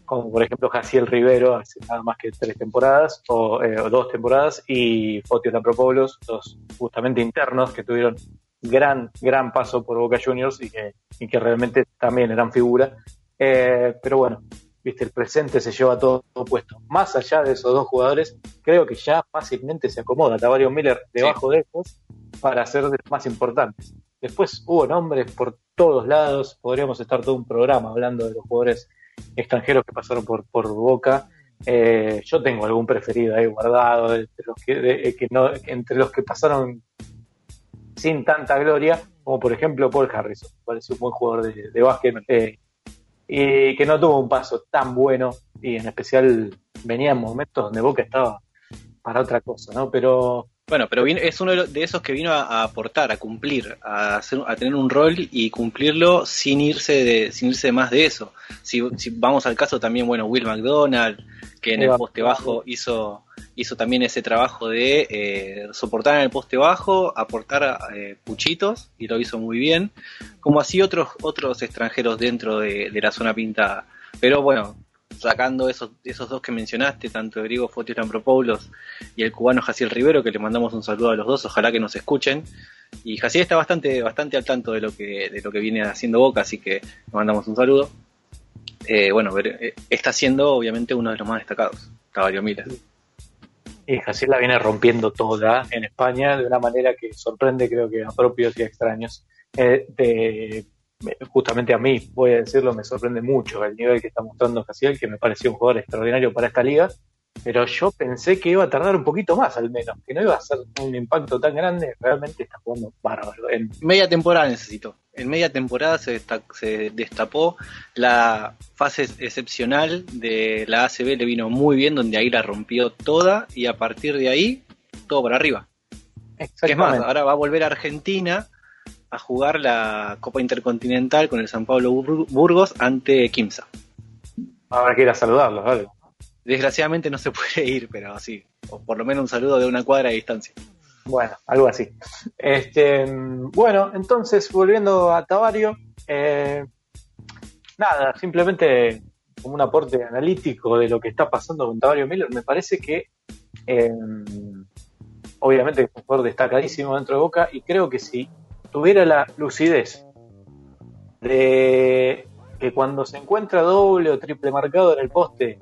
como por ejemplo Jaciel Rivero, hace nada más que tres temporadas, o, eh, dos temporadas, y Fotio Lapropoulos, dos justamente internos que tuvieron gran, gran paso por Boca Juniors y que, y que realmente también eran figura. Eh, pero bueno, viste, el presente se lleva todo, puesto. Más allá de esos dos jugadores, creo que ya fácilmente se acomoda Tavario Miller debajo de ellos para ser de los más importantes. Después hubo nombres por todos lados, podríamos estar todo un programa hablando de los jugadores extranjeros que pasaron por, por Boca. Eh, yo tengo algún preferido ahí guardado, entre los que, eh, no, entre los que pasaron sin tanta gloria, como por ejemplo Paul Harrison, parece un buen jugador de, de básquet. Eh, y que no tuvo un paso tan bueno y en especial venía en momentos donde Boca estaba para otra cosa, ¿no? Pero bueno, pero es uno de esos que vino a, aportar, a cumplir, a, hacer, a tener un rol y cumplirlo sin irse de, sin irse más de eso. Si, vamos al caso también, bueno, Will McDonald, que en el poste bajo hizo, hizo también ese trabajo de eh, soportar en el poste bajo, aportar eh, puchitos, y lo hizo muy bien, como así otros, otros extranjeros dentro de, de la zona pintada. Pero bueno, sacando esos, esos dos que mencionaste, tanto Griego Fotio Lampropoulos y el cubano Jaciel Rivero, que le mandamos un saludo a los dos, ojalá que nos escuchen. Y Jaciel está bastante, bastante al tanto de lo que, de lo que viene haciendo Boca, así que le mandamos un saludo. Eh, bueno, eh, está siendo obviamente uno de los más destacados, Caballo Mira. Y Jaciel la viene rompiendo toda en España de una manera que sorprende, creo que a propios y a extraños. Eh, de justamente a mí, voy a decirlo, me sorprende mucho el nivel que está mostrando Casiel, que me pareció un jugador extraordinario para esta liga. pero yo pensé que iba a tardar un poquito más al menos, que no iba a ser un impacto tan grande, realmente está jugando bárbaro. En... Media temporada necesito. En media temporada se, desta- se destapó la fase excepcional de la ACB, le vino muy bien, donde ahí la rompió toda y a partir de ahí todo para arriba. Es más, ahora va a volver a Argentina a jugar la Copa Intercontinental con el San Pablo Bur- Burgos ante Kimsa. Habrá que ir a saludarlos, ¿vale? Desgraciadamente no se puede ir, pero sí, o por lo menos un saludo de una cuadra de distancia. Bueno, algo así. Este, bueno, entonces, volviendo a Tavario, eh, nada, simplemente como un aporte analítico de lo que está pasando con Tavario Miller, me parece que eh, obviamente es un jugador destacadísimo dentro de Boca y creo que si tuviera la lucidez de que cuando se encuentra doble o triple marcado en el poste,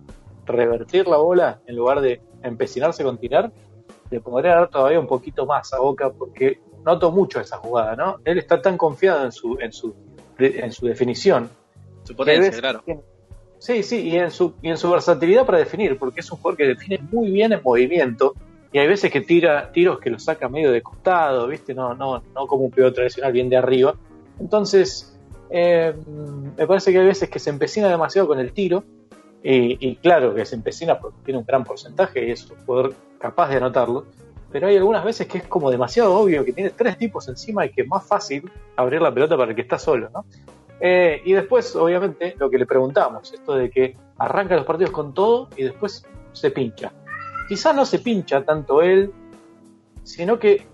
revertir la bola en lugar de empecinarse con tirar, le podría dar todavía un poquito más a Boca porque noto mucho esa jugada, ¿no? Él está tan confiado en su en su de- en su definición. Su potencia, claro. que- Sí, sí, y en su y en su versatilidad para definir, porque es un jugador que define muy bien en movimiento y hay veces que tira tiros que los saca medio de costado, ¿viste? No no no como un pivot tradicional bien de arriba. Entonces, eh, me parece que hay veces que se empecina demasiado con el tiro y, y claro que se empecina porque tiene un gran porcentaje y es un jugador capaz de anotarlo, pero hay algunas veces que es como demasiado obvio que tiene tres tipos encima y que es más fácil abrir la pelota para el que está solo, ¿no? Eh, y después, obviamente, lo que le preguntamos, esto de que arranca los partidos con todo y después se pincha. Quizá no se pincha tanto él, sino que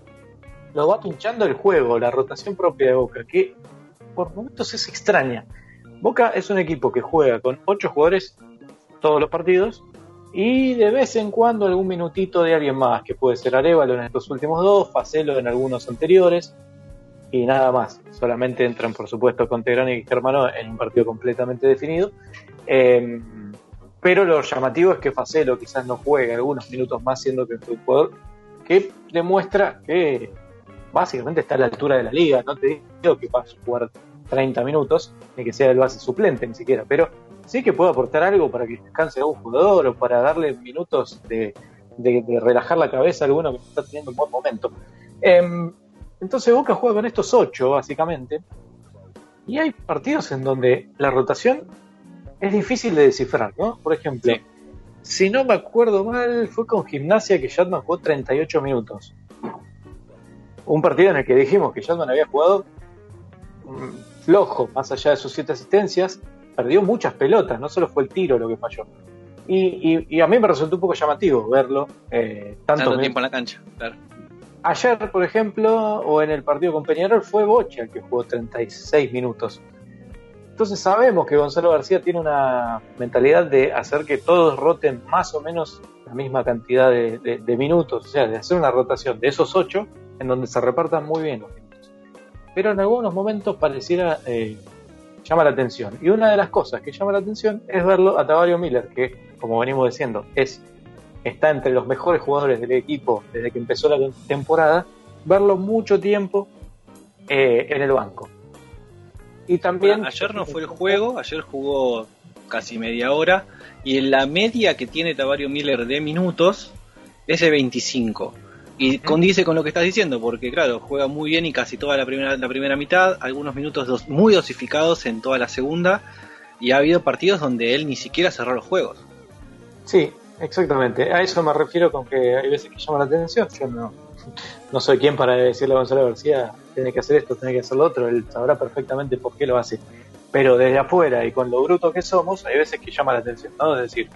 lo va pinchando el juego, la rotación propia de Boca, que por momentos es extraña. Boca es un equipo que juega con ocho jugadores todos los partidos y de vez en cuando algún minutito de alguien más, que puede ser Arevalo en estos últimos dos, Facelo en algunos anteriores y nada más. Solamente entran, por supuesto, Contegrán y Germano en un partido completamente definido. Eh, pero lo llamativo es que Facelo quizás no juegue algunos minutos más, siendo que es un jugador que demuestra que básicamente está a la altura de la liga. No te digo que va a jugar 30 minutos, ni que sea el base suplente ni siquiera, pero sí que puede aportar algo para que descanse a un jugador o para darle minutos de relajar la cabeza a alguno que está teniendo un buen momento. Em, entonces Boca juega con estos ocho, básicamente, y hay partidos en donde la rotación es difícil de descifrar, ¿no? Por ejemplo, si no me acuerdo mal, fue con Gimnasia que Jadman jugó 38 minutos. Un partido en el que dijimos que Jadman había jugado mm, flojo, más allá de sus siete asistencias, perdió muchas pelotas, no solo fue el tiro lo que falló. Y, y- y a mí me resultó un poco llamativo verlo eh, tanto tiempo en la cancha, claro. Ayer, por ejemplo, o en el partido con Peñarol, fue Bocha el que jugó 36 minutos. Entonces sabemos que Gonzalo García tiene una mentalidad de hacer que todos roten más o menos la misma cantidad de, minutos, o sea, de hacer una rotación de esos ocho en donde se repartan muy bien los minutos. Pero en algunos momentos pareciera eh, llama la atención. Y una de las cosas que llama la atención es verlo a Tavario Miller, que, como venimos diciendo, es está entre los mejores jugadores del equipo desde que empezó la temporada, verlo mucho tiempo eh, en el banco. Y también... Bueno, ayer no fue el juego, ayer jugó casi media hora y en la media que tiene Tavario Miller de minutos es de 25. Y condice con lo que estás diciendo, porque claro, juega muy bien y casi toda la primera, la primera mitad, algunos minutos dos- muy dosificados en toda la segunda, y ha habido partidos donde él ni siquiera cerró los juegos. Sí, exactamente. A eso me refiero con que hay veces que llama la atención. Yo no, no soy quien para decirle a Gonzalo García, tiene que hacer esto, tiene que hacer lo otro. Él sabrá perfectamente por qué lo hace. Pero desde afuera y con lo bruto que somos, hay veces que llama la atención, ¿no? Es decir,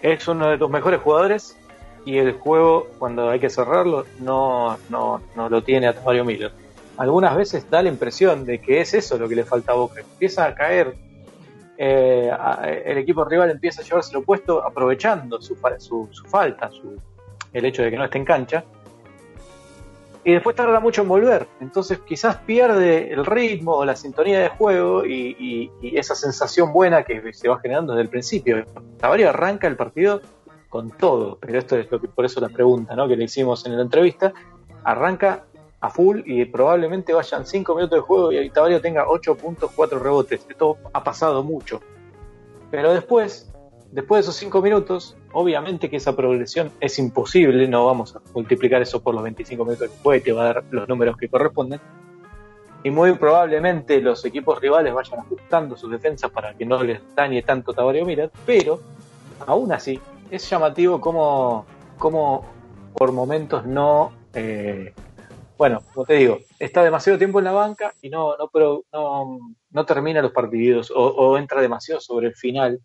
es uno de tus mejores jugadores y el juego, cuando hay que cerrarlo, no, no, no lo tiene a Mario Miller. Algunas veces da la impresión de que es eso lo que le falta a Boca. Empieza a caer eh, el equipo rival empieza a llevarse lo puesto aprovechando su, su, su falta, su, el hecho de que no esté en cancha. Y después tarda mucho en volver. Entonces quizás pierde el ritmo o la sintonía de juego y, esa sensación buena que se va generando desde el principio. Tavario arranca el partido con todo, pero esto es lo que por eso la pregunta ¿no? que le hicimos en la entrevista. Arranca a full y probablemente vayan 5 minutos de juego y Tavario tenga 8 puntos, 4 rebotes. Esto ha pasado mucho. Pero después, después de esos 5 minutos, Obviamente que esa progresión es imposible, no vamos a multiplicar eso por los 25 minutos que juegue, te va a dar los números que corresponden. Y muy probablemente los equipos rivales vayan ajustando sus defensas para que no les dañe tanto Tabario Mirat, pero aún así es llamativo como, como por momentos no, eh, bueno, como te digo, está demasiado tiempo en la banca y no, no, termina los partidos o entra demasiado sobre el final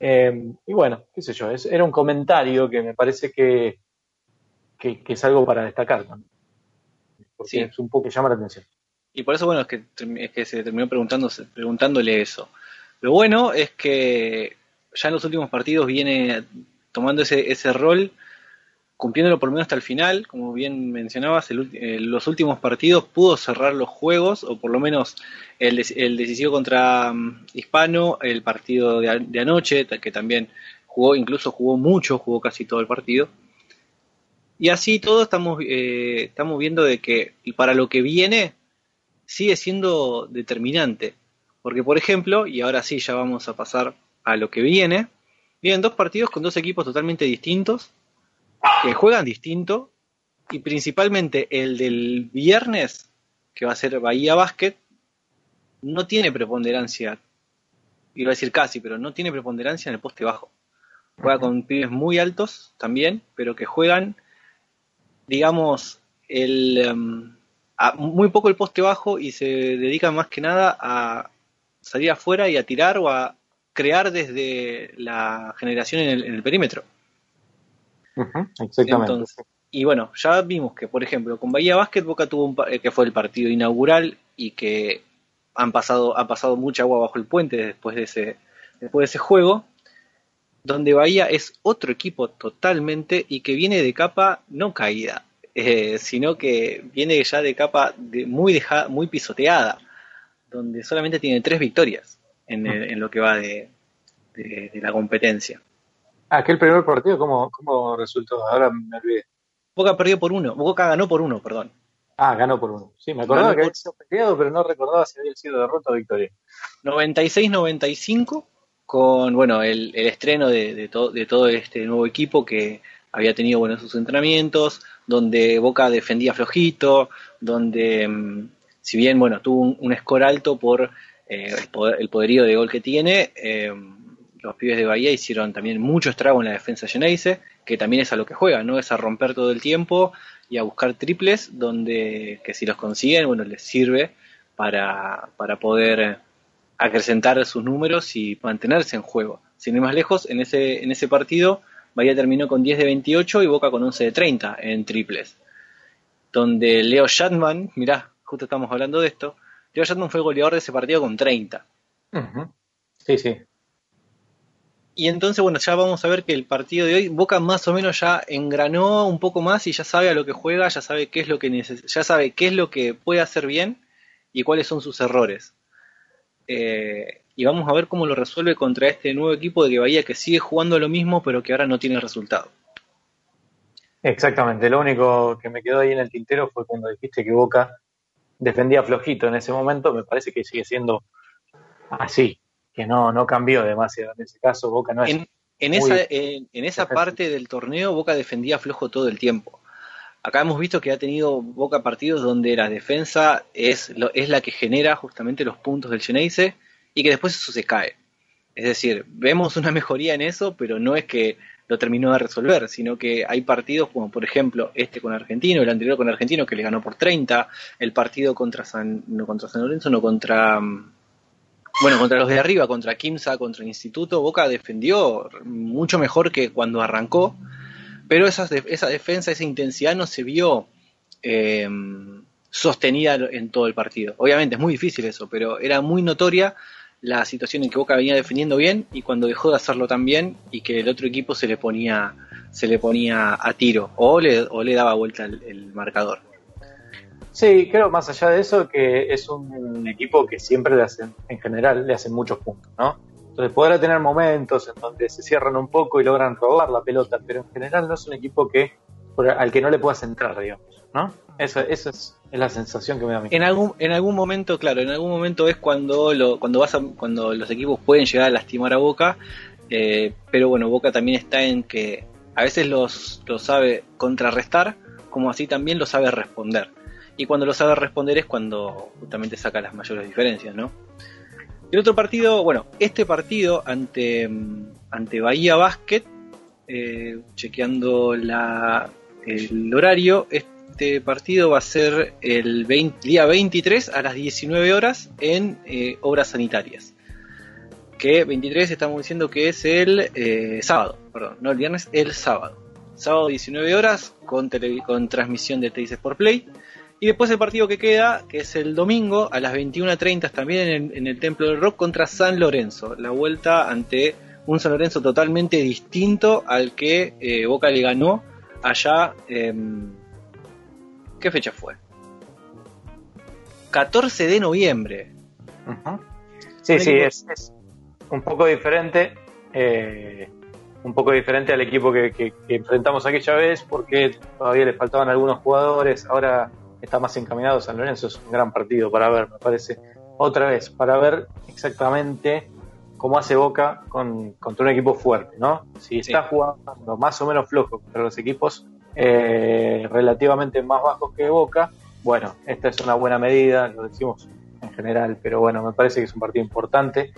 eh, y bueno, qué sé yo, es, era un comentario que me parece que, que, que es algo para destacar también. Porque Sí. es un poco que llama la atención. Y por eso, bueno, es que, es que se terminó preguntándose, preguntándole eso. Lo bueno es que ya en los últimos partidos viene tomando ese, ese rol, cumpliéndolo por lo menos hasta el final. Como bien mencionabas, el eh, los últimos partidos pudo cerrar los juegos, o por lo menos el, el decisivo contra mm, Hispano, el partido de, de anoche, que también jugó, incluso jugó mucho, jugó casi todo el partido. Y así todo estamos, eh, estamos viendo de que para lo que viene sigue siendo determinante. Porque, por ejemplo, y ahora sí ya vamos a pasar a lo que viene, vienen dos partidos con dos equipos totalmente distintos, que juegan distinto, y principalmente el del viernes, que va a ser Bahía Basket, no tiene preponderancia, iba a decir casi, pero no tiene preponderancia en el poste bajo. Juega con pibes muy altos también, pero que juegan, digamos, el, em, a muy poco el poste bajo y se dedican más que nada a salir afuera y a tirar o a crear desde la generación en el, en el perímetro. Exactamente. Entonces, y bueno, ya vimos que, por ejemplo, con Bahía Basket, Boca tuvo un eh, que fue el partido inaugural y que han pasado, ha pasado mucha agua bajo el puente después de ese, después de ese juego, donde Bahía es otro equipo totalmente y que viene de capa no caída, eh, sino que viene ya de capa de- muy, deja- muy pisoteada, donde solamente tiene tres victorias en, el- en lo que va de, de- de la competencia. Aquel primer partido, ¿cómo, ¿cómo resultó? Ahora me olvidé. Boca perdió por uno, Boca ganó por uno, perdón. Ah, ganó por uno. Sí, me acordaba Ganó que por- había sido peleado, pero no recordaba si había sido derrota o victoria. 96-95 con bueno el, el estreno de, de, to- de todo este nuevo equipo que había tenido bueno sus entrenamientos donde Boca defendía flojito donde mm, si bien bueno tuvo un, un score alto por eh, el, poder- el poderío de gol que tiene eh, los pibes de Bahía hicieron también mucho estrago en la defensa Geneise que también es a lo que juega no es a romper todo el tiempo y a buscar triples donde que si los consiguen bueno les sirve para, para poder acrecentar sus números y mantenerse en juego. Sin ir más lejos, en ese, en ese partido, Bahía terminó con 10 de 28 y Boca con 11 de 30 en triples. Donde Leo Shatman, mirá, justo estamos hablando de esto, Leo Shatman fue goleador de ese partido con 30. Ujú. Sí, sí. Y entonces, bueno, ya vamos a ver que el partido de hoy, Boca más o menos ya engranó un poco más y ya sabe a lo que juega, ya sabe qué es lo que ya sabe qué es lo que puede hacer bien y cuáles son sus errores. Eh, y vamos a ver cómo lo resuelve contra este nuevo equipo de que Bahía que sigue jugando lo mismo, pero que ahora no tiene resultado. Exactamente. Lo único que me quedó ahí en el tintero fue cuando dijiste que Boca defendía flojito en ese momento. Me parece que sigue siendo así, que no, no cambió demasiado en ese caso. Boca no es. En, en esa, en, en esa parte del torneo Boca defendía flojo todo el tiempo. Acá hemos visto que ha tenido Boca partidos donde la defensa es, lo, es la que genera justamente los puntos del Geneise y que después eso se cae. Es decir, vemos una mejoría en eso, pero no es que lo terminó de resolver, sino que hay partidos como por ejemplo este con Argentino, el anterior con Argentino que le ganó por 30, el partido contra San, no contra San Lorenzo, no contra... mm, bueno, contra los de arriba, contra Kimsa, contra el Instituto, Boca defendió mucho mejor que cuando arrancó, pero esa, esa defensa, esa intensidad no se vio eh, sostenida en todo el partido. Obviamente es muy difícil eso, pero era muy notoria la situación en que Boca venía defendiendo bien y cuando dejó de hacerlo tan bien y que el otro equipo se le ponía se le ponía a tiro o le, o le daba vuelta el, el marcador. Sí, creo más allá de eso que es un equipo que siempre le hacen, en general, le hacen muchos puntos, ¿no? Entonces podrá tener momentos en donde se cierran un poco y logran robar la pelota, pero en general no es un equipo que al que no le puedas entrar, digamos, ¿no? Esa, esa es, es la sensación que me da a mí. En algún, en algún momento, claro, en algún momento es cuando lo, cuando vas a- cuando los equipos pueden llegar a lastimar a Boca Eh, pero bueno, Boca también está en que a veces los, lo sabe contrarrestar, como así también lo sabe responder. Y cuando lo sabe responder es cuando justamente saca las mayores diferencias, ¿no? El otro partido, bueno, este partido ante, ante Bahía Basket, eh, chequeando la, el horario, este partido va a ser el día 23 a las 19 horas en eh, Obras Sanitarias. Que 23 estamos diciendo que es el eh, sábado, perdón, no el viernes, el sábado. Sábado 19 horas con, con transmisión de Teis por Play. Y después el partido que queda, que es el domingo a las 21.30 también en, en, el Templo del Rock contra San Lorenzo. La vuelta ante un San Lorenzo totalmente distinto al que eh, Boca le ganó allá. Eh, ¿Qué fecha fue? 14 de noviembre. Uh -huh. Sí, sí, es, es, un poco diferente. Eh, un poco diferente al equipo que, que, que, enfrentamos aquella vez porque todavía le faltaban algunos jugadores. Ahora está más encaminado San Lorenzo. Es un gran partido para ver, me parece. Otra vez, para ver exactamente cómo hace Boca con, contra un equipo fuerte, ¿no? Si está sí. jugando más o menos flojo contra los equipos eh, relativamente más bajos que Boca, bueno, esta es una buena medida, lo decimos en general, pero bueno, me parece que es un partido importante.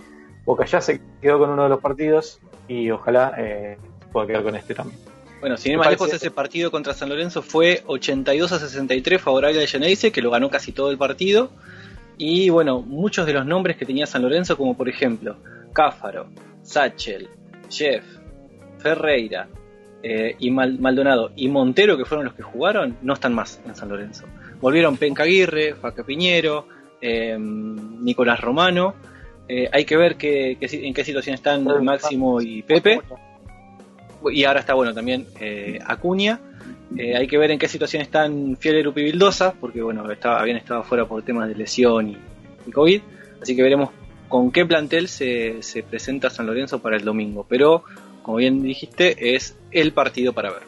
Boca ya se quedó con uno de los partidos y ojalá eh, pueda quedar con este también. Bueno, sin ir más lejos, ese partido contra San Lorenzo fue 82 a 63 favorable a Geneise, que lo ganó casi todo el partido. Y bueno, muchos de los nombres que tenía San Lorenzo, como por ejemplo Cáfaro, Sachel, Jeff, Ferreira eh, y Mal Maldonado y Montero, que fueron los que jugaron, no están más en San Lorenzo. Volvieron Penca Aguirre, Faca Piñero, eh, Nicolás Romano. Eh, hay que ver que, que, en qué situación están Máximo y Pepe. Y ahora está bueno también eh, Acuña. hay que ver en qué situación están Fieler y Vildosa, porque bueno, estaba, habían estado fuera por temas de lesión y, y COVID. Así que veremos con qué plantel se, se, presenta San Lorenzo para el domingo. Pero, como bien dijiste, es el partido para ver.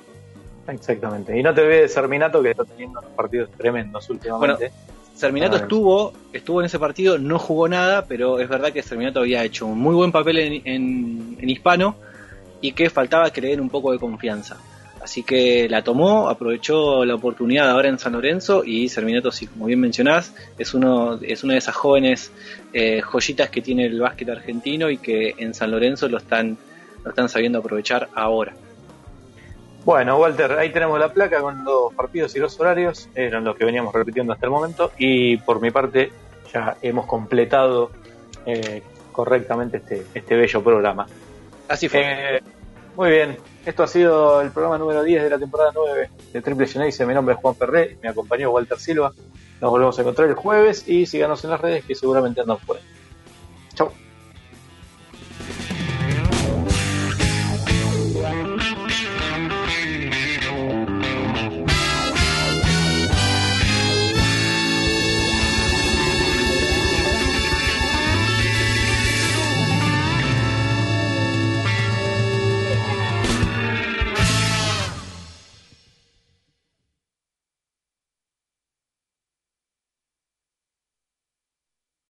Exactamente. Y no te olvides de Serminato, que está teniendo unos partidos tremendos últimamente. Bueno, Serminato estuvo, estuvo en ese partido, no jugó nada, pero es verdad que Serminato había hecho un muy buen papel en, en, en hispano y que faltaba den un poco de confianza. Así que la tomó, aprovechó la oportunidad ahora en San Lorenzo y Serminato, sí, como bien mencionás, es, uno, es una de esas jóvenes eh, joyitas que tiene el básquet argentino y que en San Lorenzo lo están, lo están sabiendo aprovechar ahora. Bueno, Walter, ahí tenemos la placa con los partidos y los horarios, eran los que veníamos repitiendo hasta el momento y por mi parte ya hemos completado eh, correctamente este, este bello programa. Así fue. Eh, muy bien, esto ha sido el programa número 10 de la temporada 9 de Triple Genesis. Mi nombre es Juan Ferré, me acompañó Walter Silva. Nos volvemos a encontrar el jueves y síganos en las redes que seguramente andan por ahí. Chau.